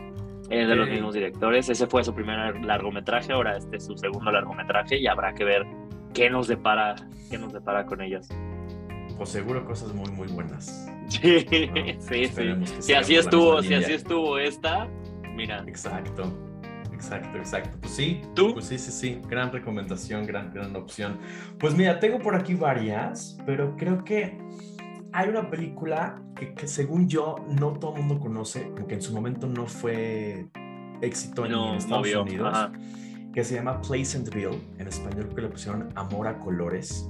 Es de los mismos directores. Ese fue su primer largometraje, ahora este es su segundo largometraje y habrá que ver qué nos depara, qué nos depara con ellas. Pues seguro cosas muy, muy buenas. Sí, ¿no? sí, sí. Esperemos Si así estuvo, si así estuvo esta, mira. Exacto, exacto, exacto. Pues sí, ¿Tú? Pues sí, sí, sí. Gran recomendación, gran, gran opción. Pues mira, tengo por aquí varias, pero creo que hay una película que, que según yo no todo el mundo conoce, porque en su momento no fue éxito ni en Estados. Unidos, Ajá. que se llama Pleasantville. En español que le pusieron Amor a Colores.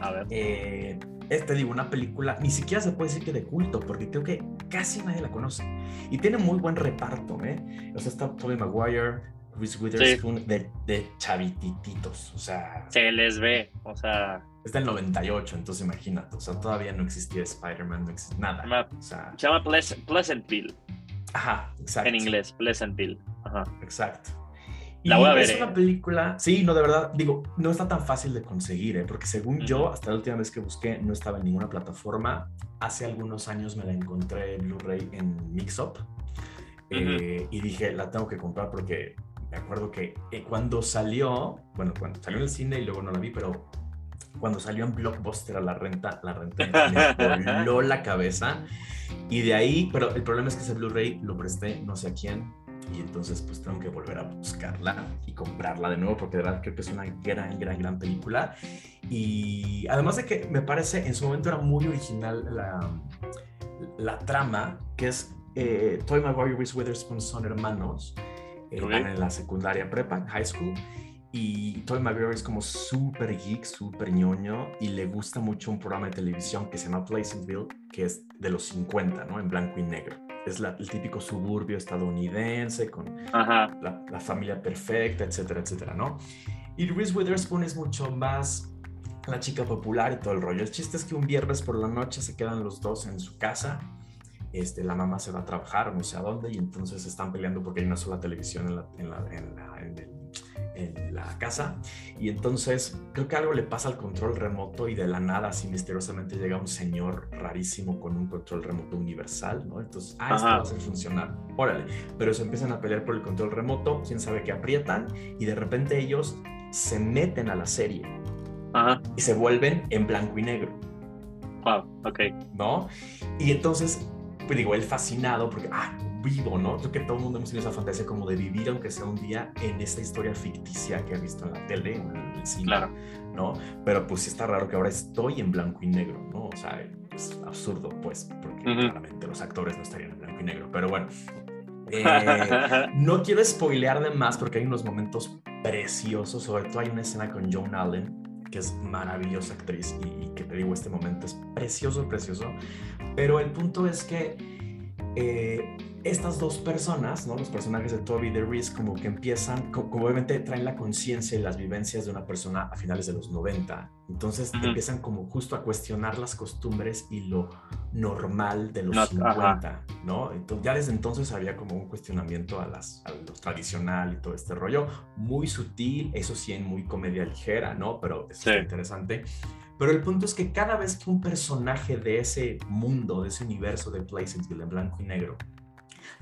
A ver. Eh, es, te digo, una película, ni siquiera se puede decir que de culto, porque creo que casi nadie la conoce. Y tiene muy buen reparto, ¿eh? O sea, está Tobey Maguire, Reese Witherspoon, de, de chavitititos. O sea, Se les ve, o sea, es del 98, entonces imagínate. O sea, todavía no existía Spider-Man, no existía nada. se llama, O sea, se llama Pleas- Pleasantville ajá, exacto. en inglés, Pleasantville. Ajá. Exacto. La voy a Y ver, Es ¿eh? una película, sí, no, de verdad, digo, no está tan fácil de conseguir, ¿eh? porque según yo, Ujú. hasta la última vez que busqué, no estaba en ninguna plataforma. Hace algunos años me la encontré en Blu-ray en Mixup eh, y dije, la tengo que comprar porque me acuerdo que eh, cuando salió, bueno, cuando salió en el cine y luego no la vi, pero cuando salió en Blockbuster a la renta, la renté, me voló la cabeza. Y de ahí, pero el problema es que ese Blu-ray lo presté no sé a quién. Y entonces pues tengo que volver a buscarla y comprarla de nuevo porque de verdad creo que es una gran, gran, gran película. Y además de que me parece, en su momento era muy original la, la trama, que es eh, Toy Maguire y Reese Witherspoon son hermanos, eh, Ok. van en la secundaria prepa, high school, y Toy Maguire es como súper geek, súper ñoño, y le gusta mucho un programa de televisión que se llama Pleasantville, que es de los 50, ¿no? En blanco y negro. Es la- el típico suburbio estadounidense con Ajá. la, la familia perfecta, etcétera, etcétera, ¿no? Y Reese Witherspoon es mucho más la chica popular y todo el rollo. El chiste es que un viernes por la noche se quedan los dos en su casa. Este, la mamá se va a trabajar, no sé a dónde, y entonces están peleando porque hay una sola televisión en la, en la- en la- en el- en la casa. Y entonces creo que algo le pasa al control remoto y de la nada, así misteriosamente, llega un señor rarísimo con un control remoto universal, ¿no? Entonces, ah, esto va a hacer funcionar. Órale. Pero se empiezan a pelear por el control remoto, quién sabe qué aprietan, y de repente ellos se meten a la serie Ajá. y se vuelven en blanco y negro. Wow. Ok. ¿no? Y entonces, pues digo, él fascinado porque, ah, vivo, ¿no? Creo que todo el mundo hemos tenido esa fantasía como de vivir, aunque sea un día, en esta historia ficticia que he visto en la tele en el cine, Claro. ¿no? Pero pues sí está raro que ahora estoy en blanco y negro, ¿no? O sea, es absurdo, pues, porque Ujú. claramente los actores no estarían en blanco y negro, pero bueno. Eh, no quiero spoilear de más porque hay unos momentos preciosos, sobre todo hay una escena con Joan Allen, que es maravillosa actriz y, que te digo, este momento es precioso, precioso, pero el punto es que eh, estas dos personas, ¿no? los personajes de Toby y de Reese, como que empiezan, co- como obviamente traen la conciencia y las vivencias de una persona a finales de los 90, entonces empiezan como justo a cuestionar las costumbres y lo normal de los No, 50, ¿no? Entonces, ya desde entonces había como un cuestionamiento a, las, a lo tradicional y todo este rollo, muy sutil, eso sí, en muy comedia ligera, ¿no? Pero es Sí. interesante. Pero el punto es que cada vez que un personaje de ese mundo, de ese universo de Pleasantville en blanco y negro,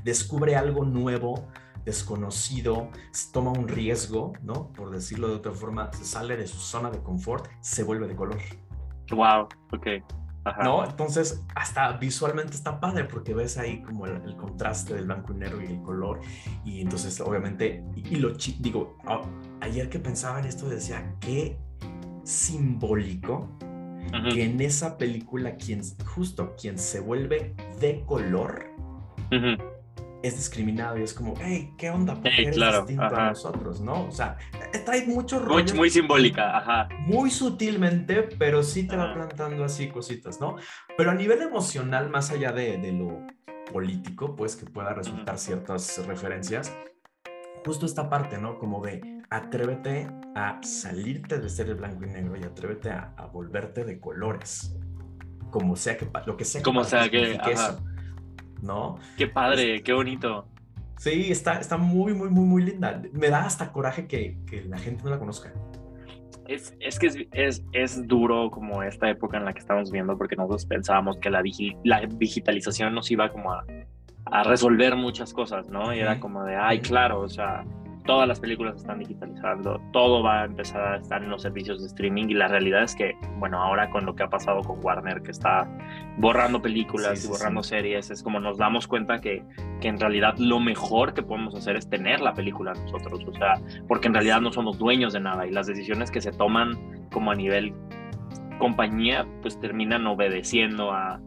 descubre algo nuevo, desconocido, toma un riesgo, ¿no? Por decirlo de otra forma, se sale de su zona de confort, se vuelve de color. Wow. Ok. Ajá. ¿no? Entonces, hasta visualmente está padre porque ves ahí como el, el contraste del blanco y negro y el color. Y entonces, obviamente, y, y lo digo, a- ayer que pensaba en esto decía, qué simbólico que en esa película, quien, justo quien se vuelve de color ujú. Es discriminado y es como, hey, ¿qué onda? ¿Por qué Ey, eres claro, distinto a ajá. nosotros? ¿No? O sea, eh, trae mucho Muy, rollo. muy simbólica. Ajá. muy sutilmente, pero sí te va Ajá. plantando así cositas, ¿no? Pero a nivel emocional, más allá de, de lo político, pues que pueda resultar ciertas referencias, justo esta parte, ¿no? Como de atrévete a salirte de ser el blanco y negro y atrévete a, a volverte de colores, como sea que, lo que sea que Como sea que, ajá. eso, ¿no? Qué padre, qué bonito. Sí, está, está muy, muy, muy, muy linda. Me da hasta coraje que, que la gente no la conozca. Es, es que es, es, es duro como esta época en la que estamos viendo porque nosotros pensábamos que la, digi- la digitalización nos iba como a, a resolver muchas cosas, ¿no? Y era como de, ay, claro, o sea, todas las películas están digitalizando, todo va a empezar a estar en los servicios de streaming y la realidad es que, bueno, ahora con lo que ha pasado con Warner, que está borrando películas y borrando series, es como nos damos cuenta que, que en realidad lo mejor que podemos hacer es tener la película nosotros, o sea, porque en realidad no somos dueños de nada y las decisiones que se toman como a nivel compañía, pues terminan obedeciendo a,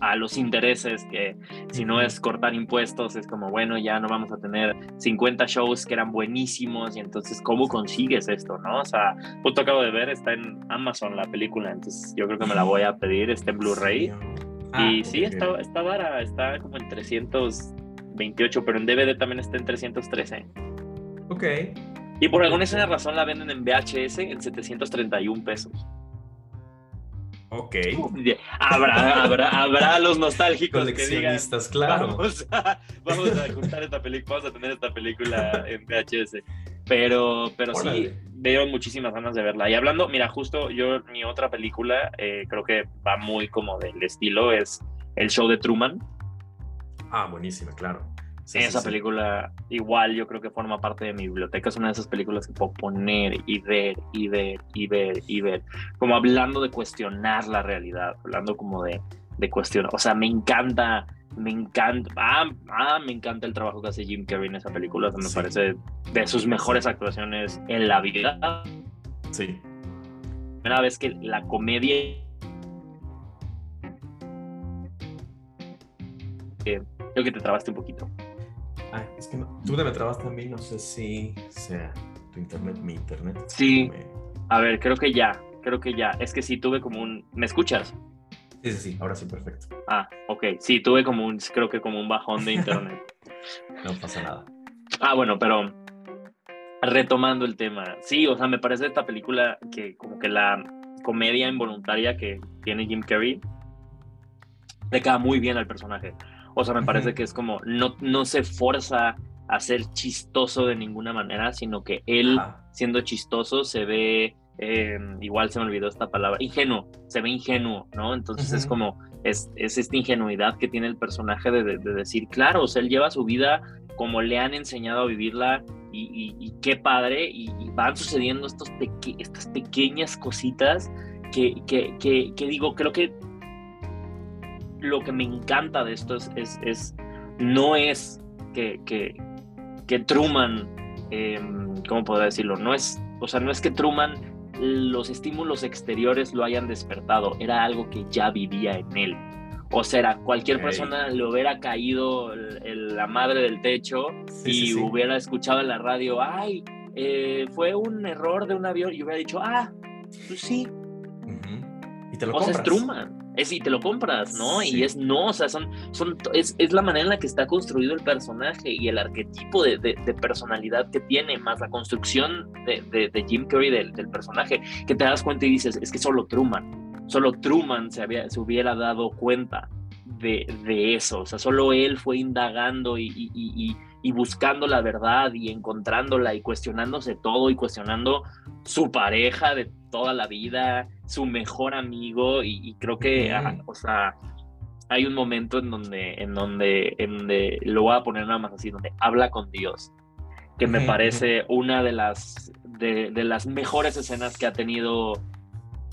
a los intereses, que si no es cortar impuestos, es como, bueno, ya no vamos a tener 50 shows que eran buenísimos y entonces, ¿cómo consigues esto? ¿no? O sea, justo acabo de ver, está en Amazon la película, entonces yo creo que me la voy a pedir, está en Blu-ray. Ah, y sí, está, está vara, está como en 328, pero en DVD también está en 313. Ok. Y por alguna razón la venden en VHS en 731 pesos. Ok. Habrá, habrá, habrá los nostálgicos Coleccionistas, que digan, claro. Vamos a, vamos a esta película, vamos a tener esta película en VHS. Pero, pero sí, veo muchísimas ganas de verla. Y hablando, mira, justo yo, mi otra película, eh, creo que va muy como del estilo, es El Show de Truman. Ah, buenísima, claro esa película igual yo creo que forma parte de mi biblioteca. Es una de esas películas que puedo poner y ver y ver y ver y ver. Como hablando de cuestionar la realidad, hablando como de, de cuestionar. O sea, me encanta, me encanta, ah, ah, me encanta el trabajo que hace Jim Carrey en esa película. me parece de sus mejores actuaciones en la vida. Sí. Primera vez que la comedia... creo que te trabaste un poquito es que tú te me trabas también, no sé si sea tu internet, mi internet. Sí. A ver, creo que ya, creo que ya. Es que sí tuve como un... ¿Me escuchas? Sí, sí, sí, ahora sí, perfecto. Ah, ok. Sí, tuve como un, creo que como un bajón de internet. no pasa nada. Ah, bueno, pero retomando el tema. Sí, o sea, me parece esta película que como que la comedia involuntaria que tiene Jim Carrey le queda muy bien al personaje. O sea, me parece que es como, no, no se forza a ser chistoso de ninguna manera, sino que él, siendo chistoso, se ve, eh, igual se me olvidó esta palabra, ingenuo, se ve ingenuo, ¿no? Entonces es como, es, es, esta ingenuidad que tiene el personaje de, de, decir, claro, o sea, él lleva su vida como le han enseñado a vivirla y, y, qué padre, y, van sucediendo estos estas pequeñas cositas que, que, que, que digo, creo que lo que me encanta de esto es, es, no es que, que, que Truman, em, ¿cómo podría decirlo? No es, o sea, no es que Truman los estímulos exteriores lo hayan despertado, era algo que ya vivía en él. O sea, cualquier persona le hubiera caído la madre del techo y hubiera escuchado en la radio, ay, eh, fue un error de un avión y hubiera dicho, ah, pues sí. Y te lo o sea, es Truman es y te lo compras, ¿no? Y es no, o sea, son, son, es, es, la manera en la que está construido el personaje y el arquetipo de, de, personalidad que tiene, más la construcción de, de Jim Carrey del, del, personaje, que te das cuenta y dices, es que solo Truman, solo Truman se, había, se hubiera dado cuenta de, eso, o sea, solo él fue indagando y, y, y, y buscando la verdad y encontrándola y cuestionándose todo y cuestionando su pareja de toda la vida, su mejor amigo y, creo que, ah, o sea, hay un momento en donde, en donde, en donde lo voy a poner nada más así, donde habla con Dios, que me parece una de las, de, las mejores escenas que ha tenido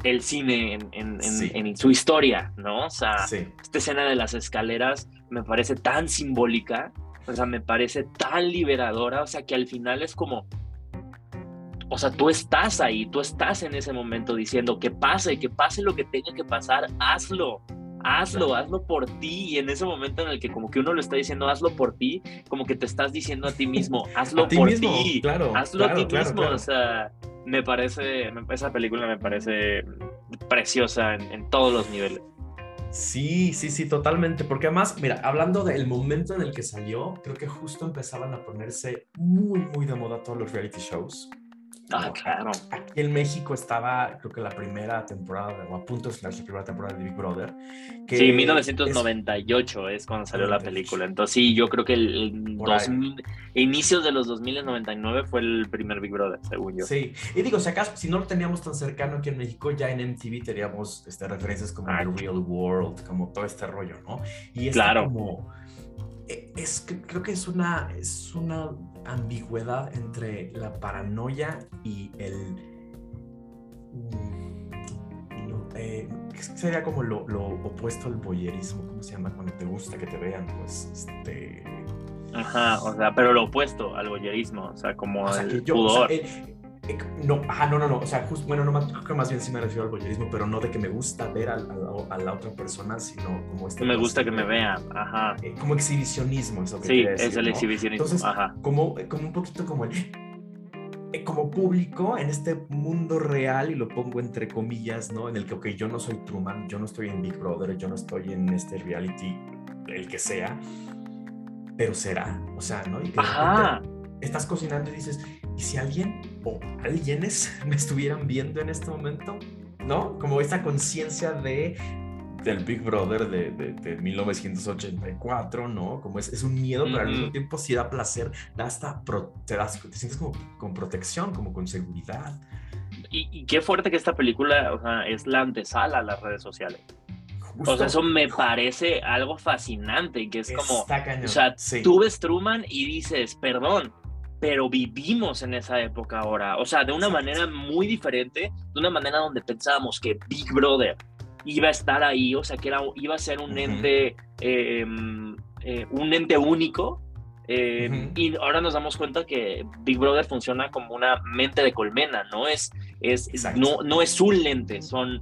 el cine en, su historia, ¿no? O sea, esta escena de las escaleras me parece tan simbólica, o sea, me parece tan liberadora, o sea, que al final es como, o sea, tú estás ahí, tú estás en ese momento diciendo que pase, que pase lo que tenga que pasar, hazlo, hazlo, hazlo por ti. Y en ese momento en el que como que uno lo está diciendo, hazlo por ti, como que te estás diciendo a ti mismo, hazlo por ti, claro, hazlo a ti mismo. O sea, me parece, esa película me parece preciosa en, en todos los niveles. Sí, sí, sí, totalmente. Porque además, mira, hablando del momento en el que salió, creo que justo empezaban a ponerse muy, muy de moda todos los reality shows. Ah, claro. Aquí en México estaba, creo que la primera temporada, o a punto de la primera temporada de Big Brother. Que sí, 1998 es, cuando salió la película. Entonces, sí, yo creo que el, inicios de los 2099 fue el primer Big Brother, según yo. Sí, y digo, si acaso, si no lo teníamos tan cercano aquí en México, ya en MTV teníamos este, referencias como The Real World, como todo este rollo, ¿no? Y es claro. como es, creo que es una, es una ambigüedad entre la paranoia y el... Mm, eh, sería como lo, opuesto al boyerismo, ¿cómo se llama? Cuando te gusta que te vean, pues, este... Ajá, o sea, pero lo opuesto al boyerismo, o sea, como el pudor. Eh, no, ajá, no, no, no. O sea, justo, bueno, no, creo que más bien sí me refiero al voyeurismo, pero no de que me gusta ver a, la otra persona, sino como este. Me gusta que me vean, ajá. Eh, como exhibicionismo, eso que Sí, es el exhibicionismo, Entonces, ajá. Como, como un poquito como el. Eh, como público en este mundo real, y lo pongo entre comillas, ¿no? En el que, ok, yo no soy Truman, yo no estoy en Big Brother, yo no estoy en este reality, el que sea, pero será, o sea, ¿no? Y Ajá. estás cocinando y dices, ¿y si alguien o alguienes me estuvieran viendo en este momento? ¿No? Como esta conciencia de del Big Brother de, de, 1984, ¿no? Como es, es un miedo, pero al mismo tiempo sí da placer, da hasta, te, das, te sientes como con protección, como con seguridad. Y, qué fuerte que esta película o sea, es la antesala a las redes sociales. O sea, eso me parece algo fascinante, que es como, o sea, tú ves Truman y dices, perdón, pero vivimos en esa época ahora, o sea, de una manera muy diferente, de una manera donde pensábamos que Big Brother iba a estar ahí, o sea, que era, iba a ser un ente, em, eh, un ente único. Em, y ahora nos damos cuenta que Big Brother funciona como una mente de colmena, no es, es, no, no es un lente, son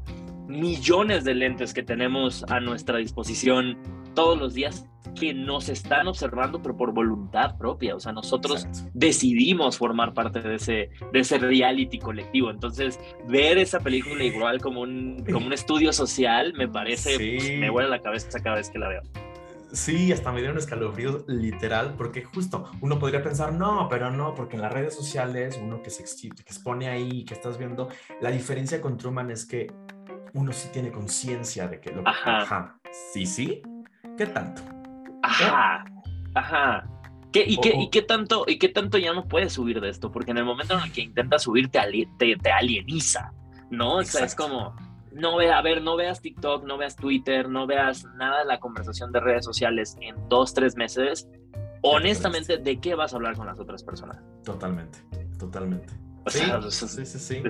millones de lentes que tenemos a nuestra disposición todos los días que nos están observando, pero por voluntad propia. O sea, nosotros decidimos formar parte de ese, de ese reality colectivo. Entonces, ver esa película igual como un, como un estudio social me parece, pues, me vuela la cabeza cada vez que la veo. Sí, hasta me dieron escalofríos literal, porque justo uno podría pensar, no, pero no, porque en las redes sociales, uno que se que expone ahí, que estás viendo, la diferencia con Truman es que uno sí tiene conciencia de que lo que... Ajá. Sí, sí. ¿Qué tanto? Ajá, ajá. ¿Qué, y, qué, ¿Y qué tanto y qué tanto ya no puedes subir de esto? Porque en el momento en el que intentas subir te, te, alieniza, ¿no? O sea, es como, no ve, a ver, no veas TikTok, no veas Twitter, no veas nada de la conversación de redes sociales en dos, tres meses. Honestamente, ¿de qué vas a hablar con las otras personas? Totalmente, totalmente. O sea, sí, sí, sí.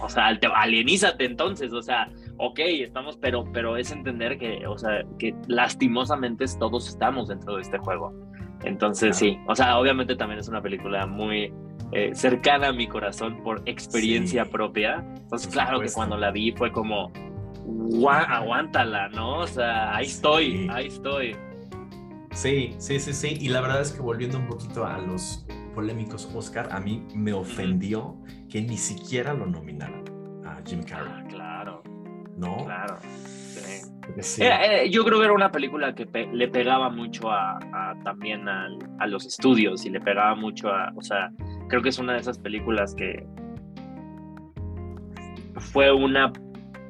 O sea, alienízate entonces, o sea, ok, estamos, pero, pero es entender que, o sea, que lastimosamente todos estamos dentro de este juego. Entonces, sí, o sea, obviamente también es una película muy eh, cercana a mi corazón por experiencia propia. Entonces, claro que cuando la vi fue como, aguántala, ¿no? O sea, ahí estoy, ahí estoy. Sí, sí, sí, sí. Y la verdad es que volviendo un poquito a los polémicos Oscar, a mí me ofendió que ni siquiera lo nominaran a Jim Carrey. Ah, claro. ¿no? Claro. Yo creo que era una película que le pegaba mucho a, también a, los estudios y le pegaba mucho a, o sea, creo que es una de esas películas que fue una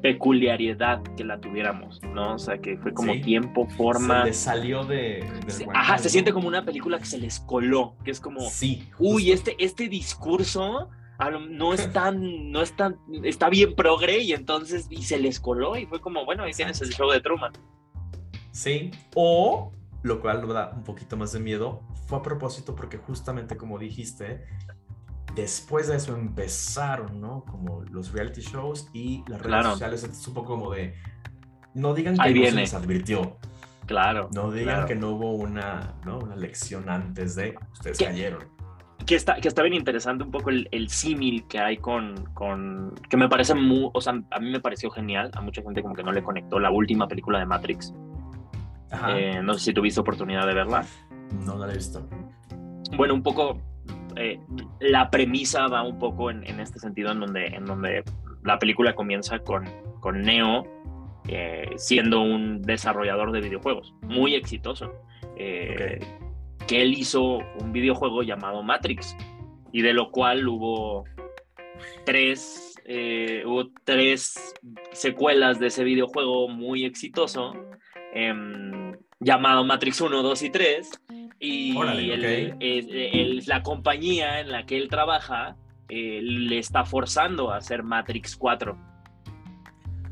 peculiaridad que la tuviéramos, ¿no? O sea, que fue como tiempo, forma. Se le salió de. Ajá, se siente como una película que se les coló, que es como. Sí. Uy, este, este discurso no es tan, no es tan, está bien progre y entonces y se les coló y fue como, bueno, ahí tienes el show de Truman. Sí, o lo cual da un poquito más de miedo, fue a propósito porque justamente como dijiste, después de eso empezaron, ¿no? Como los reality shows y las redes sociales, es un poco como de, no digan que no se les advirtió. Claro. No digan que no hubo una, ¿no? una lección antes de, ustedes cayeron que está, que está bien interesante un poco el, el símil que hay con, con, que me parece muy, o sea, a mí me pareció genial, a mucha gente como que no le conectó la última película de Matrix. Eh, no sé si tuviste oportunidad de verla. No la he visto. Bueno, un poco, eh, la premisa va un poco en, en, este sentido, en donde, en donde la película comienza con, con Neo eh, siendo un desarrollador de videojuegos, muy exitoso. Okay que él hizo un videojuego llamado Matrix y de lo cual hubo tres, eh, hubo tres secuelas de ese videojuego muy exitoso em, llamado Matrix 1, 2 y 3 y la compañía en la que él trabaja eh, le está forzando a hacer Matrix 4.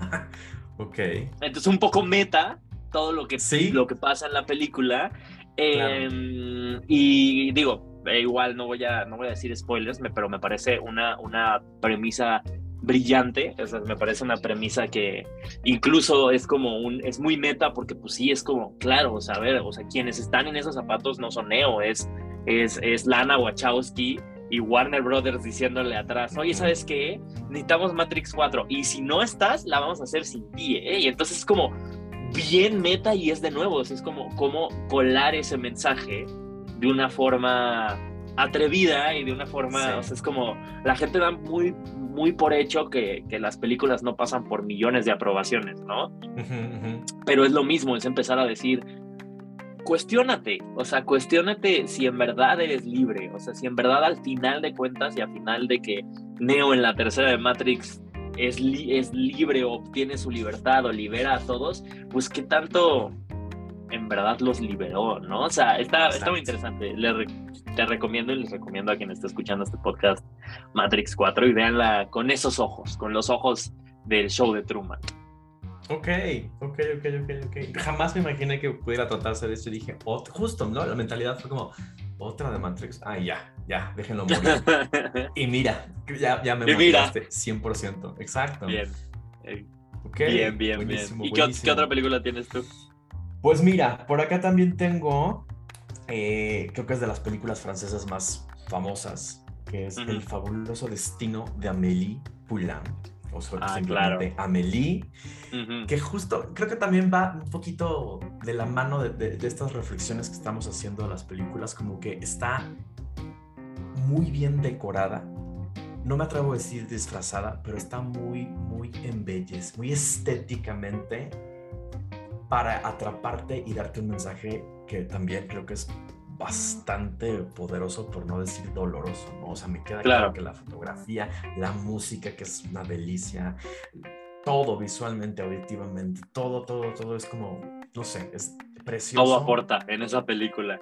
ok. Entonces un poco meta todo lo que, lo que pasa en la película Em, y digo, eh, igual no voy a, no voy a decir spoilers, pero me parece una, una premisa brillante, o sea, me parece una premisa que incluso es como un, es muy meta porque pues sí, es como, claro, o sea, a ver, o sea, quienes están en esos zapatos no son Neo, es, es, es Lana Wachowski y Warner Brothers diciéndole atrás, oye, ¿sabes qué? Necesitamos Matrix 4 y si no estás, la vamos a hacer sin ti, ¿eh? Y entonces es como bien meta y es de nuevo, es como cómo colar ese mensaje de una forma atrevida y de una forma, o sea, es como la gente da muy, muy por hecho que, que, las películas no pasan por millones de aprobaciones, ¿no? Pero es lo mismo, es empezar a decir, cuestiónate, o sea, cuestiónate si en verdad eres libre, o sea, si en verdad al final de cuentas y al final de que Neo en la tercera de Matrix es, es libre o obtiene su libertad o libera a todos, pues qué tanto en verdad los liberó, ¿no? O sea, está, está muy interesante. Le, te recomiendo y les recomiendo a quien esté escuchando este podcast Matrix 4 y veanla con esos ojos, con los ojos del show de Truman. Ok, ok, ok, ok, ok. Jamás me imaginé que pudiera tratarse de eso y dije, justo, ¿no? La mentalidad fue como, otra de Matrix. Ah, ya, ya, déjenlo morir. y mira, ya, ya me motivaste 100%. Exacto. Bien. bien, bien, bien. ¿Y qué, qué, otra película tienes tú? Pues mira, por acá también tengo, eh, creo que es de las películas francesas más famosas, que es El fabuloso destino de Amélie Poulain o ah, claro. Amélie, que justo creo que también va un poquito de la mano de, estas reflexiones que estamos haciendo de las películas, como que está muy bien decorada. No me atrevo a decir disfrazada, pero está muy, muy embellez, muy estéticamente para atraparte y darte un mensaje que también creo que es bastante poderoso, por no decir doloroso, ¿no? O sea, me queda claro, que la fotografía, la música, que es una delicia, todo visualmente, auditivamente, todo, todo, todo es como, no sé, es precioso. Todo aporta en esa película.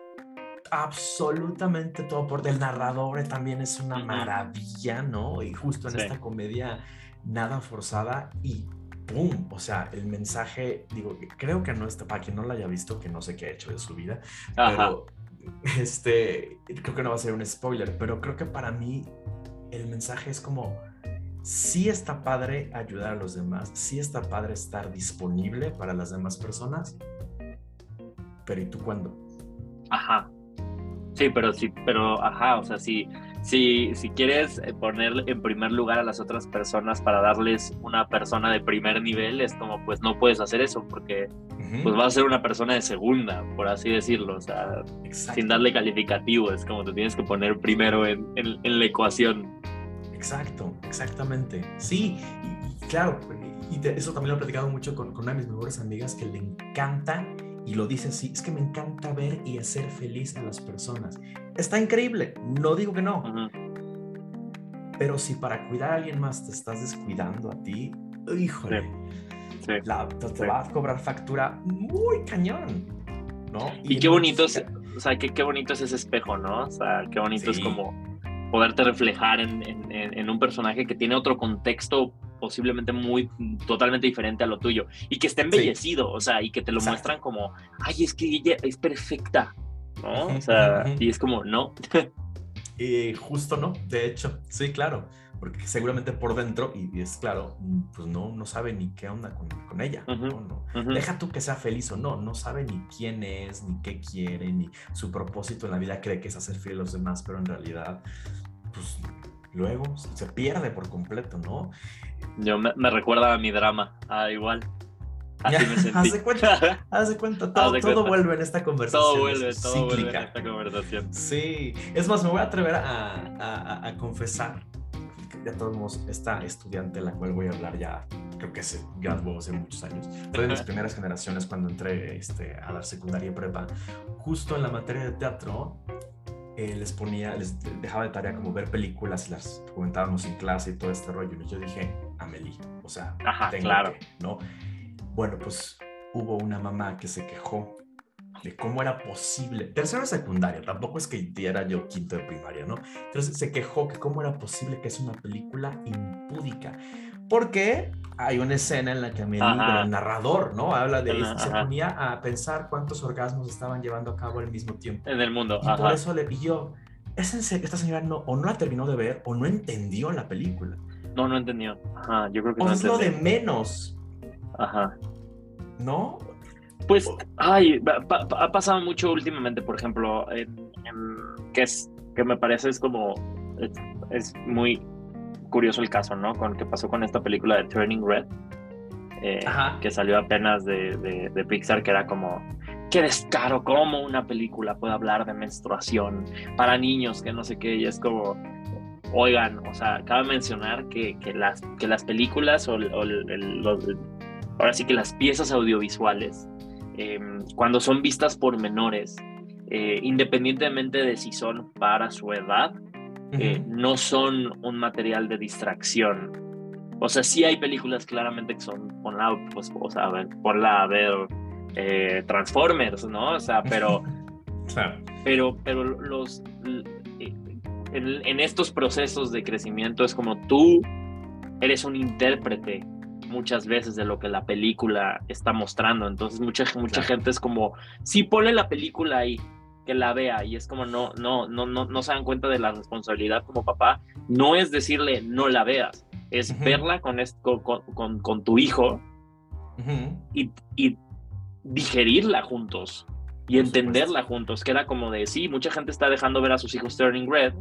Absolutamente todo aporta. El narrador también es una maravilla, ¿no? Y justo en esta comedia nada forzada y ¡pum! O sea, el mensaje, digo, creo que no está, para quien no lo haya visto, que no sé qué ha hecho de su vida, pero este, creo que no va a ser un spoiler, pero creo que para mí el mensaje es como, sí está padre ayudar a los demás, sí está padre estar disponible para las demás personas, pero ¿y tú cuándo? Ajá. Sí, pero sí, pero ajá, o sea, sí si, si quieres eh, poner en primer lugar a las otras personas para darles una persona de primer nivel, es como, pues no puedes hacer eso porque pues vas a ser una persona de segunda, por así decirlo, o sea, sin darle calificativo, es como te tienes que poner primero en, en, la ecuación. Exacto, exactamente. Sí, y, claro, y eso también lo he platicado mucho con, con una de mis mejores amigas que le encanta y lo dice así, es que me encanta ver y hacer feliz a las personas. Está increíble, no digo que no. Pero si para cuidar a alguien más te estás descuidando a ti, híjole, La, te, va a cobrar factura muy cañón, ¿no? Y, qué bonito, es, o sea, qué, qué bonito es ese espejo, ¿no? O sea, qué bonito es como poderte reflejar en, en, un personaje que tiene otro contexto posiblemente muy totalmente diferente a lo tuyo y que esté embellecido, o sea, y que te lo muestran como, ay, es que ella es perfecta, ¿no? O sea, y es como, no. y justo no, de hecho, sí, claro, porque seguramente por dentro, y, es claro, pues no, no sabe ni qué onda con, con ella, ¿no? Deja tú que sea feliz o no, no sabe ni quién es, ni qué quiere, ni su propósito en la vida, cree que es hacer fiel a los demás, pero en realidad pues luego se pierde por completo, ¿no? Yo me, recuerda a mi drama, ah, igual. Así me sentí. Haz de cuenta, haz de cuenta, todo, vuelve en esta conversación. Todo vuelve, todo vuelve en esta conversación. Sí, es más, me voy a atrever a, a, a confesar ya todos esta estudiante, la cual voy a hablar ya, creo que hace, ya hace muchos años, fue de mis primeras generaciones cuando entré este, a la secundaria y prepa, justo en la materia de teatro, eh, les ponía, les dejaba de tarea como ver películas y las comentábamos en clase y todo este rollo. Y yo dije, Amelie, o sea, tengo claro. ¿no? Bueno, pues hubo una mamá que se quejó de cómo era posible, tercero secundaria, tampoco es que era yo quinto de primaria, ¿no? Entonces se quejó que cómo era posible que es una película impúdica, porque hay una escena en la que el narrador, ¿no? Habla de, se ponía a pensar cuántos orgasmos estaban llevando a cabo al mismo tiempo. En el mundo. Y por eso le serio, esta señora no, o no la terminó de ver o no entendió la película. No, no entendió. Ajá, yo creo que o no es lo de menos. Ajá. ¿No? Pues, ay, ha pasado mucho últimamente, por ejemplo, que es que me parece es como es, muy curioso el caso, ¿no? Con que pasó con esta película de Turning Red, eh, que salió apenas de, de, Pixar, que era como qué descaro, cómo una película puede hablar de menstruación para niños, que no sé qué, y es como, oigan, o sea, cabe mencionar que, que las, que las películas o, ahora sí que las piezas audiovisuales Em, cuando son vistas por menores, eh, independientemente de si son para su edad, eh, no son un material de distracción. O sea, sí hay películas claramente que son, ponla, pues, o sea, a ver, ponla a ver eh, Transformers, ¿no? O sea, pero, pero, pero los, en estos procesos de crecimiento es como tú eres un intérprete muchas veces de lo que la película está mostrando. Entonces mucha, mucha gente es como, sí, ponle la película ahí, que la vea. Y es como, no, no, no, no, no se dan cuenta de la responsabilidad como papá. No es decirle, no la veas, es verla con, con, con, tu hijo y, y, digerirla juntos y entenderla juntos. Que era como de, sí, mucha gente está dejando ver a sus hijos Turning Red,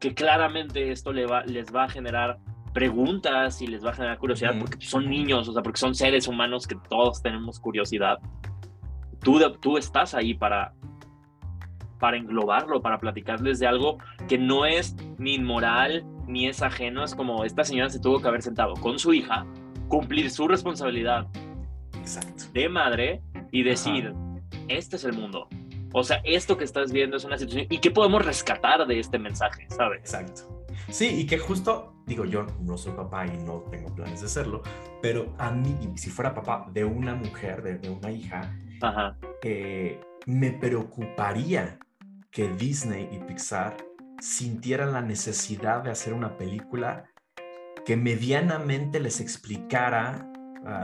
que claramente esto le va, les va a generar preguntas y les va a generar curiosidad porque son niños, o sea, porque son seres humanos que todos tenemos curiosidad. Tú, tú estás ahí para, para englobarlo, para platicarles de algo que no es ni inmoral ni es ajeno. Es como esta señora se tuvo que haber sentado con su hija, cumplir su responsabilidad de madre y decir, este es el mundo. O sea, esto que estás viendo es una situación y qué podemos rescatar de este mensaje, ¿sabes? Exacto. Sí, y que justo, digo, yo no soy papá y no tengo planes de serlo, pero a mí, si fuera papá de una mujer, de, una hija, eh, me preocuparía que Disney y Pixar sintieran la necesidad de hacer una película que medianamente les explicara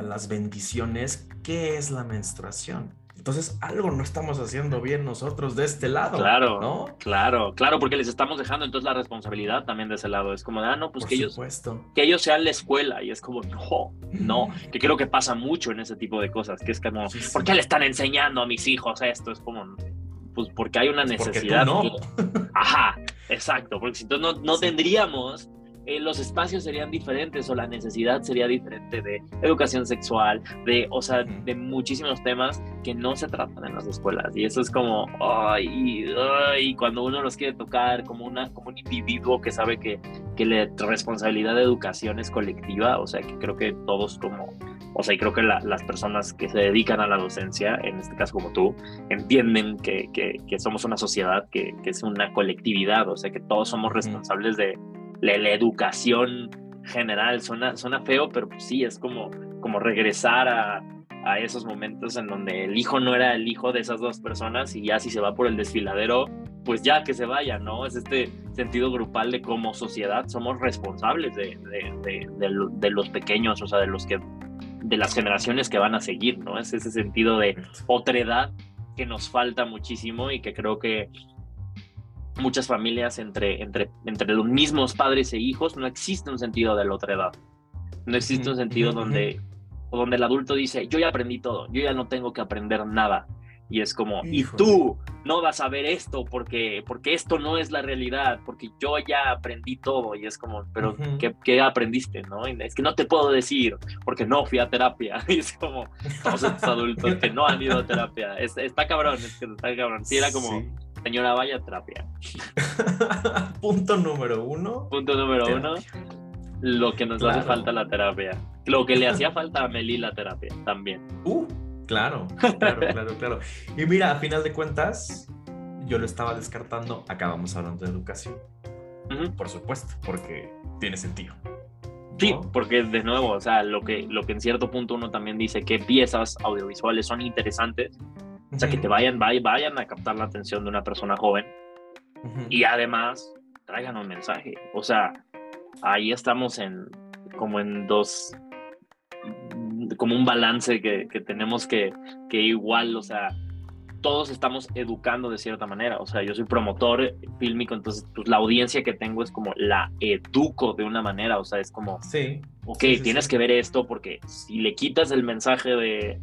las bendiciones qué es la menstruación. Entonces, algo no estamos haciendo bien nosotros de este lado. Claro, ¿no? Claro, claro, porque les estamos dejando entonces la responsabilidad también de ese lado. Es como, ah, no, pues que ellos, que ellos sean la escuela. Y es como, no, no, que creo que pasa mucho en ese tipo de cosas, que es como, ¿por qué le están enseñando a mis hijos esto? Es como, pues porque hay una necesidad. no. Ajá, exacto, porque si entonces no, no tendríamos eh, los espacios serían diferentes o la necesidad sería diferente de educación sexual, de, o sea, de muchísimos temas que no se tratan en las escuelas. Y eso es como, ay, ay, cuando uno los quiere tocar como, una, como un individuo que sabe que, que la responsabilidad de educación es colectiva, o sea, que creo que todos como, o sea, y creo que las personas que se dedican a la docencia, en este caso como tú, entienden que, que, que somos una sociedad que, que, es una colectividad, o sea, que todos somos responsables de, la, educación general. Suena, suena feo, pero pues sí, es como, como regresar a, a esos momentos en donde el hijo no era el hijo de esas dos personas y ya si se va por el desfiladero, pues ya que se vaya, ¿no? Es este sentido grupal de como sociedad somos responsables de, de, de, los pequeños, o sea, de los que de las generaciones que van a seguir, ¿no? Es ese sentido de otredad que nos falta muchísimo y que creo que muchas familias entre, entre, entre los mismos padres e hijos no existe un sentido de la otra edad. No existe un sentido donde, donde el adulto dice, yo ya aprendí todo, yo ya no tengo que aprender nada. Y es como, y tú no vas a ver esto porque, porque esto no es la realidad, porque yo ya aprendí todo. Y es como, pero ¿qué, aprendiste? ¿no? es que no te puedo decir porque no fui a terapia. Y es como, todos estos adultos que no han ido a terapia. está cabrón, es que está cabrón. Sí, era como, Señora, vaya terapia. Punto número uno. Punto número uno. Lo que nos hace falta la terapia. Lo que le hacía falta a Meli la terapia también. Uh, claro, claro, claro, claro. Y mira, a final de cuentas, yo lo estaba descartando. Acabamos hablando de educación. Por supuesto, porque tiene sentido. Sí, porque de nuevo, o sea, lo que, lo que en cierto punto uno también dice que piezas audiovisuales son interesantes O sea, que te vayan, vayan a captar la atención de una persona joven y además traigan un mensaje. O sea, ahí estamos en como en dos, como un balance que, que tenemos que, que igual, o sea, todos estamos educando de cierta manera. O sea, yo soy promotor fílmico, entonces pues, la audiencia que tengo es como la educo de una manera. O sea, es como, sí, ok, tienes que ver esto porque si le quitas el mensaje de,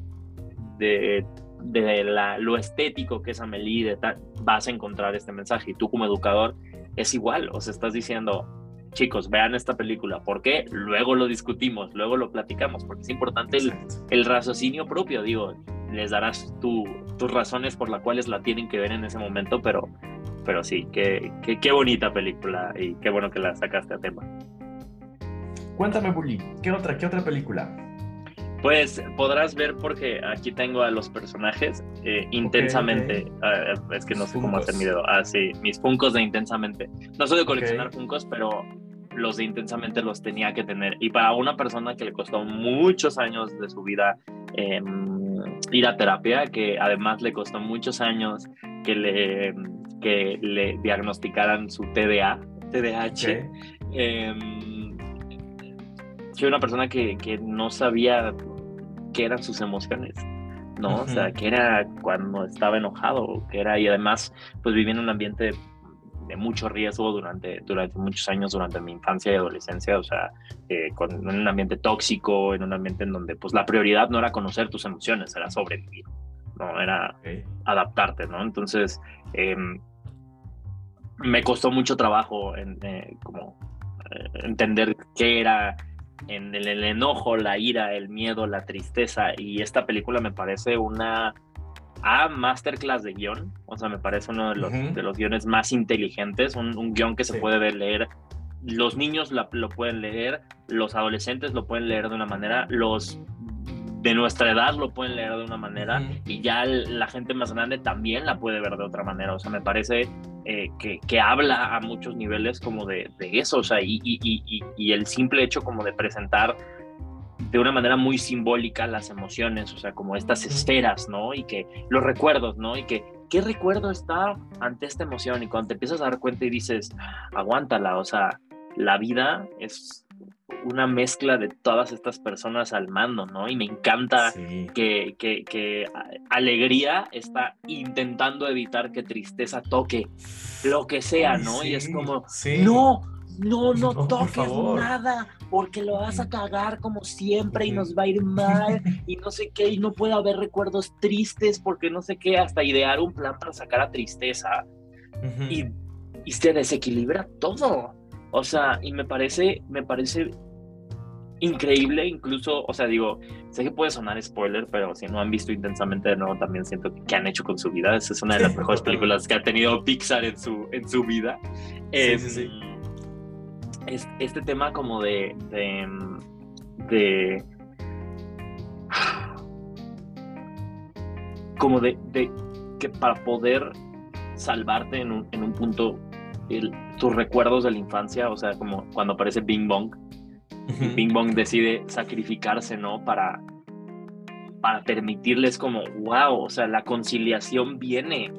de, de la, lo estético que es Amelie, de tal, vas a encontrar este mensaje. Y tú como educador es igual. O sea, estás diciendo, chicos, vean esta película. ¿Por qué? Luego lo discutimos, luego lo platicamos, porque es importante el, el, raciocinio propio. Digo, les darás tu, tus razones por las cuales la tienen que ver en ese momento, pero, pero sí, qué, qué, qué bonita película y qué bueno que la sacaste a tema. Cuéntame, Bully, ¿qué otra, qué otra película? Pues podrás ver porque aquí tengo a los personajes eh, intensamente. Uh, es que no sé cómo hacer mi dedo. Ah, sí, mis funcos de intensamente. No soy de coleccionar okay. funcos, pero los de intensamente los tenía que tener. Y para una persona que le costó muchos años de su vida eh, ir a terapia, que además le costó muchos años que le, que le diagnosticaran su TDA, TDAH. Eh, soy una persona que, que, no sabía qué eran sus emociones, ¿no? Uh -huh. O sea, que era cuando estaba enojado, que era, y además, pues vivía en un ambiente de mucho riesgo durante, durante muchos años, durante mi infancia y adolescencia, o sea, eh, con, en un ambiente tóxico, en un ambiente en donde pues la prioridad no era conocer tus emociones, era sobrevivir, no era okay. adaptarte, ¿no? Entonces, eh, me costó mucho trabajo en, eh, como entender qué era en el, el, enojo, la ira, el miedo, la tristeza. Y esta película me parece una A masterclass de guion. O sea, me parece uno de los, uh -huh. de los guiones más inteligentes. Un, un guion que se sí. puede leer. Los niños la, lo pueden leer, los adolescentes lo pueden leer de una manera, los de nuestra edad lo pueden leer de una manera y ya la gente más grande también la puede ver de otra manera. O sea, me parece eh, que, que, habla a muchos niveles como de, de eso, o sea, y, y, y, y, el simple hecho como de presentar de una manera muy simbólica las emociones, o sea, como estas esferas, ¿no? Y que los recuerdos, ¿no? Y que, ¿qué recuerdo está ante esta emoción? Y cuando te empiezas a dar cuenta y dices, aguántala, o sea, la vida es una mezcla de todas estas personas al mando, ¿no? Y me encanta sí. que, que, que, Alegría está intentando evitar que Tristeza toque lo que sea, ¿no? Sí, y es como, sí. no, no, no, toques nada, porque lo vas a cagar como siempre y nos va a ir mal y no sé qué, y no puede haber recuerdos tristes porque no sé qué, hasta idear un plan para sacar a Tristeza. Uh -huh. y, y se desequilibra todo. O sea, y me parece, me parece increíble, incluso, o sea, digo, sé que puede sonar spoiler, pero si no han visto intensamente de nuevo, también siento que, que han hecho con su vida. Esa es una de las mejores películas que ha tenido Pixar en su, en su vida. Sí, eh, sí, sí. Es, este tema como de, de, de como de, de, que para poder salvarte en un, en un punto el, tus recuerdos de la infancia, o sea, como cuando aparece Bing Bong, y Bing Bong decide sacrificarse, ¿no? Para, para permitirles como, wow, o sea, la conciliación viene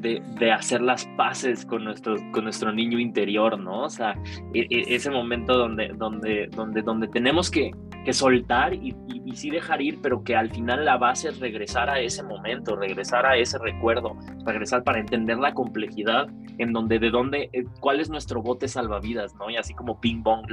de, de, hacer las paces con nuestro, con nuestro niño interior, ¿no? O sea, e, e, ese momento donde, donde, donde, donde tenemos que, que soltar y, y, y, sí dejar ir, pero que al final la base es regresar a ese momento, regresar a ese recuerdo, regresar para entender la complejidad en donde de dónde, eh, cuál es nuestro bote salvavidas, ¿no? Y así como ping pong,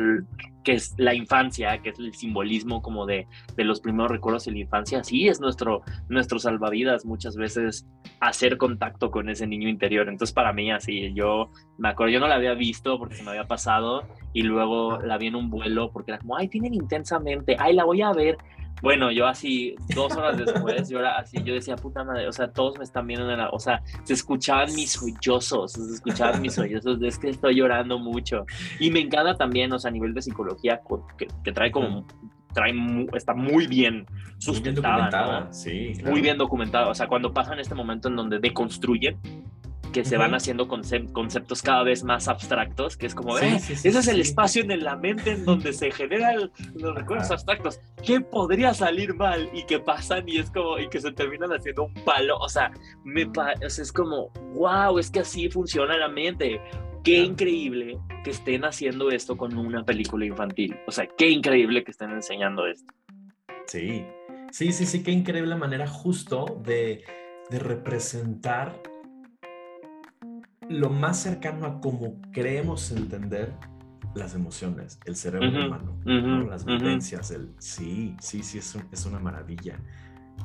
que es la infancia, que es el simbolismo como de, de los primeros recuerdos de la infancia, sí es nuestro, nuestro salvavidas muchas veces hacer contacto con ese niño interior. Entonces para mí así, yo me acuerdo, yo no la había visto porque se me había pasado y luego la vi en un vuelo porque era como, ay, tienen intensamente, ay, la voy a ver. Bueno, yo así, dos horas después, yo era así, yo decía, puta madre, o sea, todos me están viendo, en la, o sea, se escuchaban mis sollozos, se escuchaban mis sollozos, es que estoy llorando mucho. Y me encanta también, o sea, a nivel de psicología, que, que trae como, trae, está muy bien sustentada, muy bien ¿no? sí, claro. muy bien documentada, o sea, cuando pasan este momento en donde deconstruyen, que se van haciendo conceptos cada vez más abstractos, que es como, eh, ese es el espacio en la mente en donde se generan los recuerdos abstractos. ¿Qué podría salir mal? Y que pasan y es como, y que se terminan haciendo un palo. O sea, me es como, wow, es que así funciona la mente. Qué increíble que estén haciendo esto con una película infantil. O sea, qué increíble que estén enseñando esto. Sí, sí, sí, sí, qué increíble manera justo de, de representar lo más cercano a cómo creemos entender las emociones, el cerebro humano, las vivencias, el sí, sí, sí, es, es una maravilla.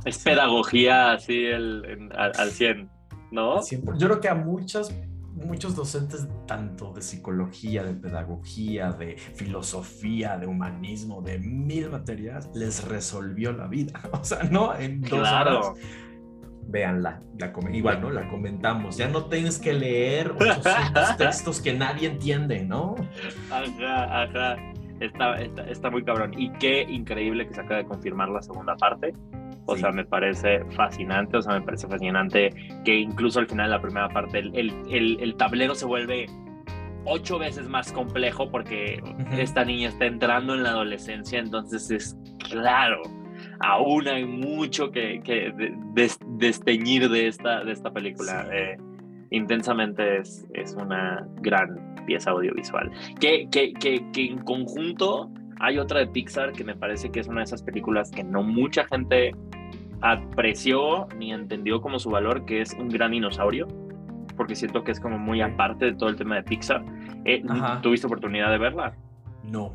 Es pedagogía así el, al, 100, ¿no? Yo creo que a muchos, muchos docentes, tanto de psicología, de pedagogía, de filosofía, de humanismo, de mil materias, les resolvió la vida. O sea, ¿no? En dos claro véanla, la igual, ¿no? La comentamos. Ya no tienes que leer 800 textos que nadie entiende, ¿no? Ajá, ajá. Está, está, muy cabrón. Y qué increíble que se acaba de confirmar la segunda parte. O sea, me parece fascinante, o sea, me parece fascinante que incluso al final de la primera parte el, el, el, tablero se vuelve ocho veces más complejo porque esta niña está entrando en la adolescencia, entonces es claro aún hay mucho que, que desteñir de esta, de esta película. Eh, intensamente es, es, una gran pieza audiovisual. Que, que, que, que, en conjunto hay otra de Pixar que me parece que es una de esas películas que no mucha gente apreció ni entendió como su valor, que es un gran dinosaurio, porque siento que es como muy aparte de todo el tema de Pixar. Eh, ¿Tuviste oportunidad de verla? No.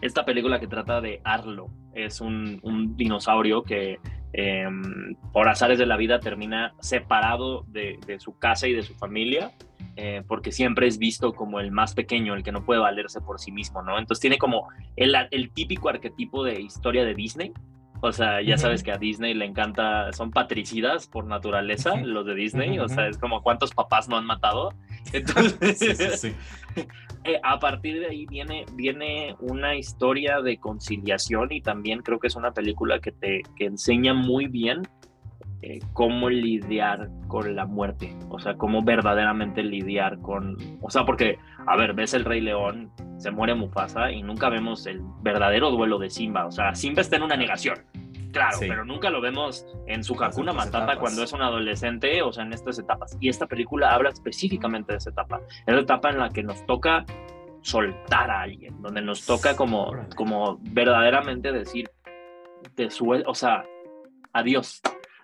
Esta película que trata de Arlo es un, dinosaurio que em, por azares de la vida termina separado de, su casa y de su familia, eh, porque siempre es visto como el más pequeño, el que no puede valerse por sí mismo, ¿no? Entonces tiene como el, el típico arquetipo de historia de Disney, o sea, ya sabes que a Disney le encanta, son patricidas por naturaleza, los de Disney, o sea, es como cuántos papás no han matado. Entonces, eh, a partir de ahí viene, viene una historia de conciliación y también creo que es una película que te que enseña muy bien eh, cómo lidiar con la muerte, o sea, cómo verdaderamente lidiar con, o sea, porque, a ver, ves el Rey León, se muere Mufasa y nunca vemos el verdadero duelo de Simba, o sea, Simba está en una negación, claro, pero nunca lo vemos en su Hakuna Matata cuando es un adolescente, o sea, en estas etapas. Y esta película habla específicamente de esa etapa, es la etapa en la que nos toca soltar a alguien, donde nos toca como, como verdaderamente decir, de su, o sea, adiós,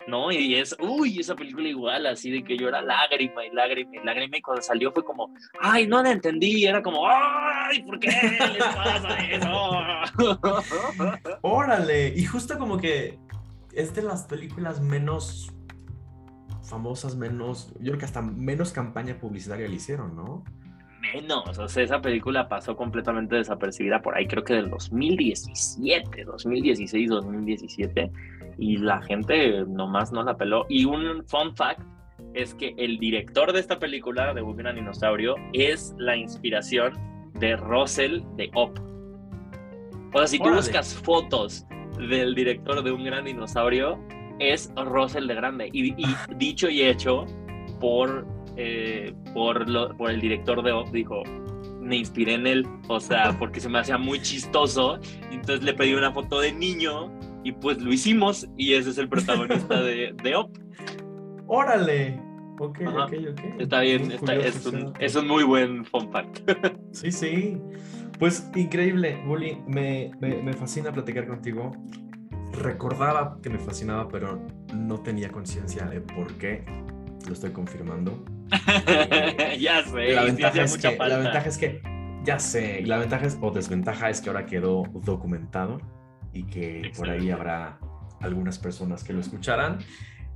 ¿no? Y es, uy, esa película igual, así de que yo era lágrima y lágrima y lágrima, y cuando salió fue como, ay, no la entendí, era como, ay, ¿por qué les pasa eso? Órale, y justo como que es de las películas menos famosas, menos, yo creo que hasta menos campaña publicitaria le hicieron, ¿no? menos. O sea, esa película pasó completamente desapercibida por ahí, creo que del 2017, 2016, 2017 y la gente nomás no la peló. Y un fun fact es que el director de esta película, de Un Gran Dinosaurio, es la inspiración de Russell de Op. O sea, si tú buscas fotos del director de Un Gran Dinosaurio, es Russell de Grande. Y, dicho y hecho por, eh, por, lo, por el director de Op, dijo, me inspiré en él, o sea, porque se me hacía muy chistoso. Entonces le pedí una foto de niño y pues lo hicimos y ese es el protagonista de, de Op. Órale. Ok, ok, ok. Está bien, es, un, muy buen fun fact. sí, sí. Pues increíble, Bully. Me, me, fascina platicar contigo. Recordaba que me fascinaba, pero no tenía conciencia de por qué. Lo estoy confirmando. ya sé. La ventaja, es que, la ventaja es que, ya sé, y la ventaja es, o desventaja es que ahora quedó documentado y que por ahí habrá algunas personas que lo escucharán.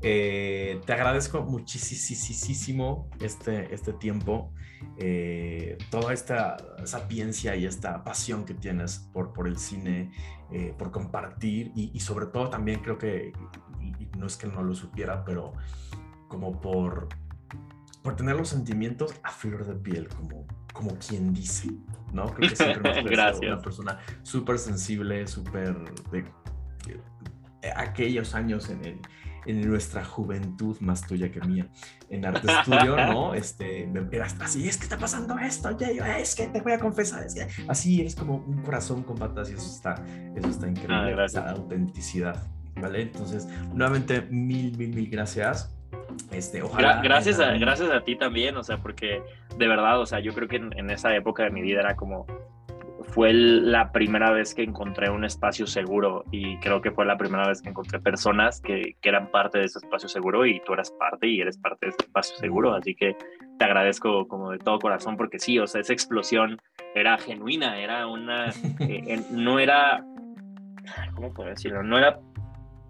Eh, te agradezco muchísimo este, este tiempo, eh, toda esta sapiencia y esta pasión que tienes por, por el cine, eh, por compartir y, sobre todo también creo que, no es que no lo supiera, pero como por, por tener los sentimientos a flor de piel, como, como quien dice, ¿no? Creo que siempre Gracias. una persona súper sensible, súper de, aquellos años en el, en nuestra juventud, más tuya que mía, en Arte Estudio, ¿no? Este, eras así, es que está pasando esto, ya, es que te voy a confesar, es que así eres como un corazón con patas y eso está, eso está increíble, ah, esa autenticidad, ¿vale? Entonces, nuevamente, mil, mil, mil gracias. Este, ojalá, gracias, a, gracias a ti también, o sea, porque de verdad, o sea, yo creo que en esa época de mi vida era como, fue la primera vez que encontré un espacio seguro y creo que fue la primera vez que encontré personas que, que, eran parte de ese espacio seguro y tú eras parte y eres parte de ese espacio seguro. Así que te agradezco como de todo corazón porque sí, o sea, esa explosión era genuina, era una, eh, no era, ¿cómo puedo decirlo? No era,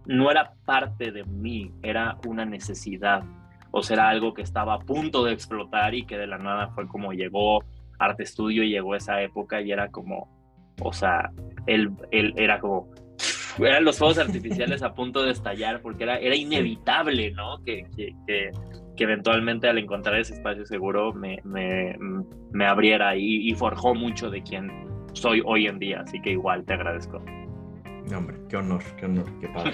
no era parte de mí, era una necesidad. O sea, era algo que estaba a punto de explotar y que de la nada fue como llegó arte estudio y llegó esa época y era como, o sea, él, él era como, eran los fuegos artificiales a punto de estallar porque era, era inevitable, ¿no? Que, que, que, eventualmente al encontrar ese espacio seguro me, me, me abriera y, y, forjó mucho de quien soy hoy en día, así que igual te agradezco. Hombre, qué honor, qué honor, qué padre.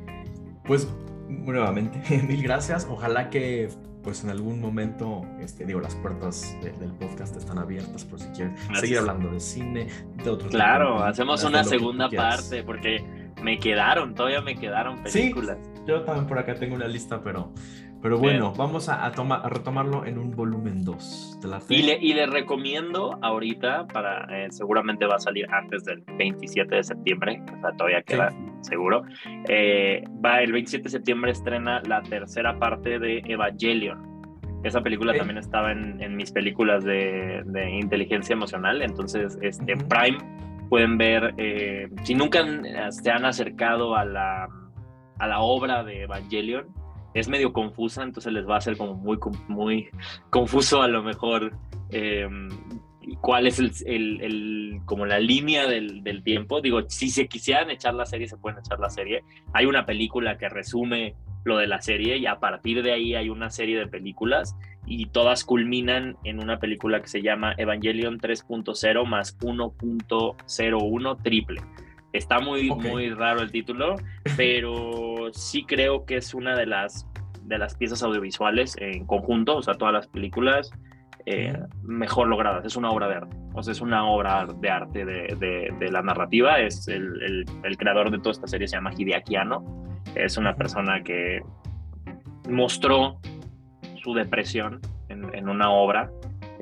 pues nuevamente, mil gracias. Ojalá que pues en algún momento, este, digo, las puertas del podcast están abiertas por si quieren seguir hablando de cine, de otros. Claro, hacemos una segunda parte porque me quedaron, todavía me quedaron películas. Sí, yo también por acá tengo una lista, pero pero bueno, vamos a, tomar, a, retomarlo en un volumen 2 de la Y le, y le recomiendo ahorita, para eh, seguramente va a salir antes del 27 de septiembre, o sea, todavía queda seguro. Eh, va el 27 de septiembre estrena la tercera parte de Evangelion. Esa película también estaba en, en, mis películas de, de, inteligencia emocional, entonces este, Prime pueden ver, eh, si nunca se han acercado a la, a la obra de Evangelion, es medio confusa, entonces les va a ser como muy, muy confuso a lo mejor em, cuál es el, el, como la línea del, del, tiempo. Digo, si se quisieran echar la serie, se pueden echar la serie. Hay una película que resume lo de la serie y a partir de ahí hay una serie de películas y todas culminan en una película que se llama Evangelion 3.0 más 1.01 triple. Está muy, muy raro el título, pero sí creo que es una de las, de las piezas audiovisuales en conjunto, o sea, todas las películas eh, mejor logradas. Es una obra de arte, o sea, es una obra de arte de, de, la narrativa. Es el, el, creador de toda esta serie se llama Hideaki Anno. Es una persona que mostró su depresión en, en una obra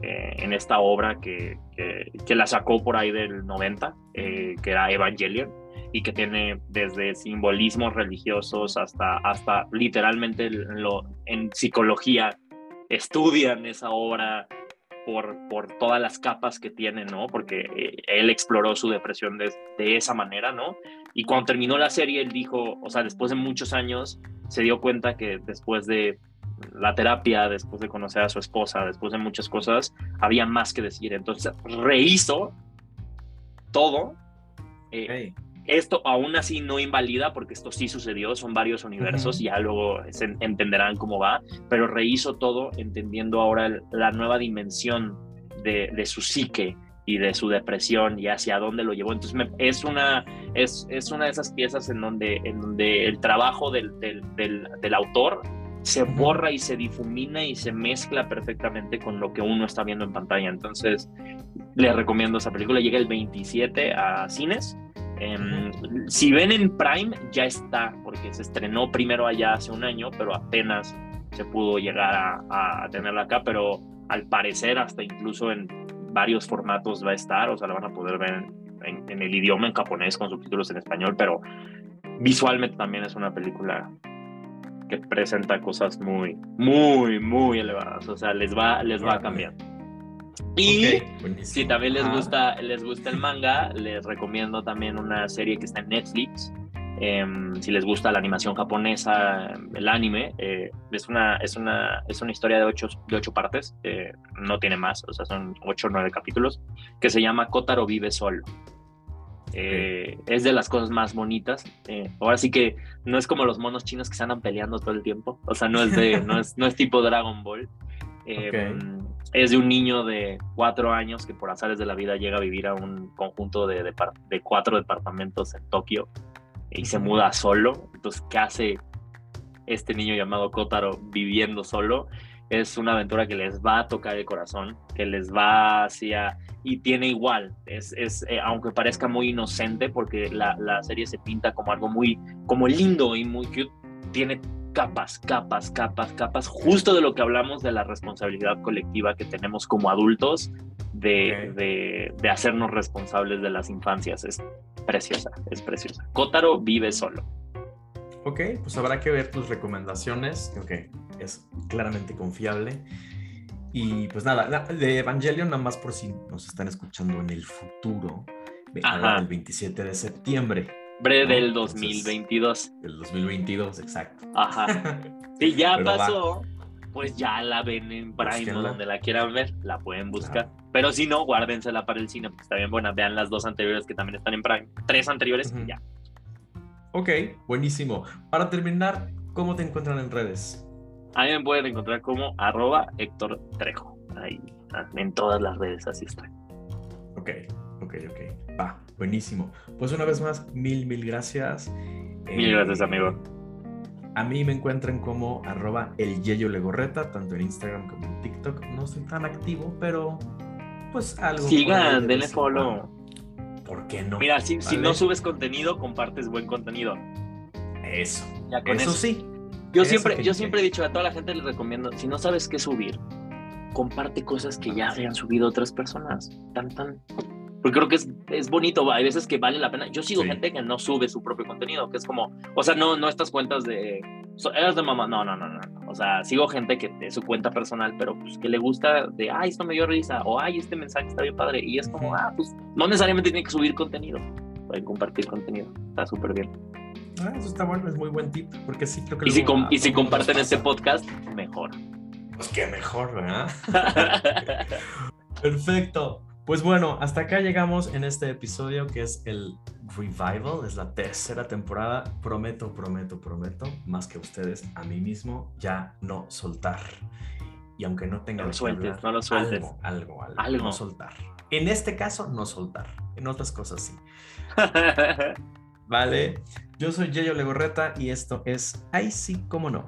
eh, en esta obra que, que, la sacó por ahí del 90, eh, que era Evangelion, y que tiene desde simbolismos religiosos hasta, hasta literalmente lo, en psicología estudian esa obra por, por todas las capas que tiene, ¿no? Porque eh, él exploró su depresión de, de, esa manera, ¿no? Y cuando terminó la serie, él dijo, o sea, después de muchos años, se dio cuenta que después de la terapia, después de conocer a su esposa, después de muchas cosas, había más que decir. Entonces rehizo todo. Eh, esto aún así no invalida, porque esto sí sucedió, son varios universos, y ya luego se entenderán cómo va, pero rehizo todo entendiendo ahora la nueva dimensión de, de, su psique y de su depresión y hacia dónde lo llevó. Entonces es, una, es, es, una de esas piezas en donde, en donde el trabajo del, del, del, del autor se borra y se difumina y se mezcla perfectamente con lo que uno está viendo en pantalla. Entonces, les recomiendo esa película. Llega el 27 a cines. Em, si ven en Prime, ya está, porque se estrenó primero allá hace un año, pero apenas se pudo llegar a, tenerla acá. Pero al parecer, hasta incluso en varios formatos va a estar, o sea, la van a poder ver en, en el idioma en japonés con subtítulos en español, pero visualmente también es una película que presenta cosas muy, muy, muy elevadas. O sea, les va, les va a cambiar. Y si también les gusta, les gusta el manga, les recomiendo también una serie que está en Netflix. Em, si les gusta la animación japonesa, el anime, eh, es, una, es, una, es una historia de ocho, de ocho partes, eh, no tiene más, o sea, son ocho o nueve capítulos, que se llama Kotaro vive solo. Eh, es de las cosas más bonitas. Eh, ahora sí que no es como los monos chinos que se andan peleando todo el tiempo. O sea, no es, de, no es, no es tipo Dragon Ball. Eh, es de un niño de cuatro años que por azares de la vida llega a vivir a un conjunto de, de, cuatro departamentos en Tokio y se muda solo. Entonces, ¿qué hace? este niño llamado Kotaro viviendo solo. Es una aventura que les va a tocar el corazón, que les va hacia... Y tiene igual, es, es eh, aunque parezca muy inocente, porque la, la, serie se pinta como algo muy, como lindo y muy cute, tiene capas, capas, capas, capas, justo de lo que hablamos de la responsabilidad colectiva que tenemos como adultos de, de, de hacernos responsables de las infancias. Es preciosa, es preciosa. Kotaro vive solo. Ok, pues habrá que ver tus recomendaciones. Creo que es claramente confiable. Y pues nada, de Evangelion, nada más por si nos están escuchando en el futuro, el 27 de septiembre. Bre del 2022. El 2022, exacto. Ajá. Si ya pasó, pues ya la ven en Prime o donde la quieran ver, la pueden buscar. Pero si no, guárdensela para el cine porque está bien buena. Vean las dos anteriores que también están en Prime. Tres anteriores y ya. Ok, buenísimo. Para terminar, ¿cómo te encuentran en redes? A mí me pueden encontrar como arroba Héctor Trejo. Ahí, ah, en todas las redes, así estoy. Ok, ok, ok. Va, buenísimo. Pues una vez más, mil, mil gracias. Mil gracias, amigo. A mí me encuentran como arroba el Yeyo Legorreta, tanto en Instagram como en TikTok. No soy tan activo, pero pues algo. Sigan, denle follow. ¿Por qué no? Mira, si, si, no subes contenido, compartes buen contenido. Eso. eso, sí. Yo siempre, yo siempre he dicho a toda la gente les recomiendo, si no sabes qué subir, comparte cosas que ya hayan subido otras personas. Tan, tan. Porque creo que es, es bonito, hay veces que vale la pena. Yo sigo gente que no sube su propio contenido, que es como, o sea, no, no estas cuentas de, eres de mamá, no, no, no, no. O sea, sigo gente que es su cuenta personal, pero pues que le gusta de, ay, esto me dio risa, o ay, este mensaje está bien padre. Y es como, ah, pues no necesariamente tiene que subir contenido, pueden compartir contenido, está súper bien. Ah, eso está bueno, es muy buen tip, porque sí creo que... Y si, y si comparten este podcast, mejor. Pues qué mejor, ¿verdad? Perfecto. Pues bueno, hasta acá llegamos en este episodio que es el Revival, es la tercera temporada. Prometo, prometo, prometo, más que ustedes, a mí mismo, ya no soltar. Y aunque no tenga no lo sueltes, no lo sueltes. Algo, algo, algo, no soltar. En este caso, no soltar. En otras cosas sí. vale. Yo soy Yeyo Legorreta y esto es Ahí sí, cómo no.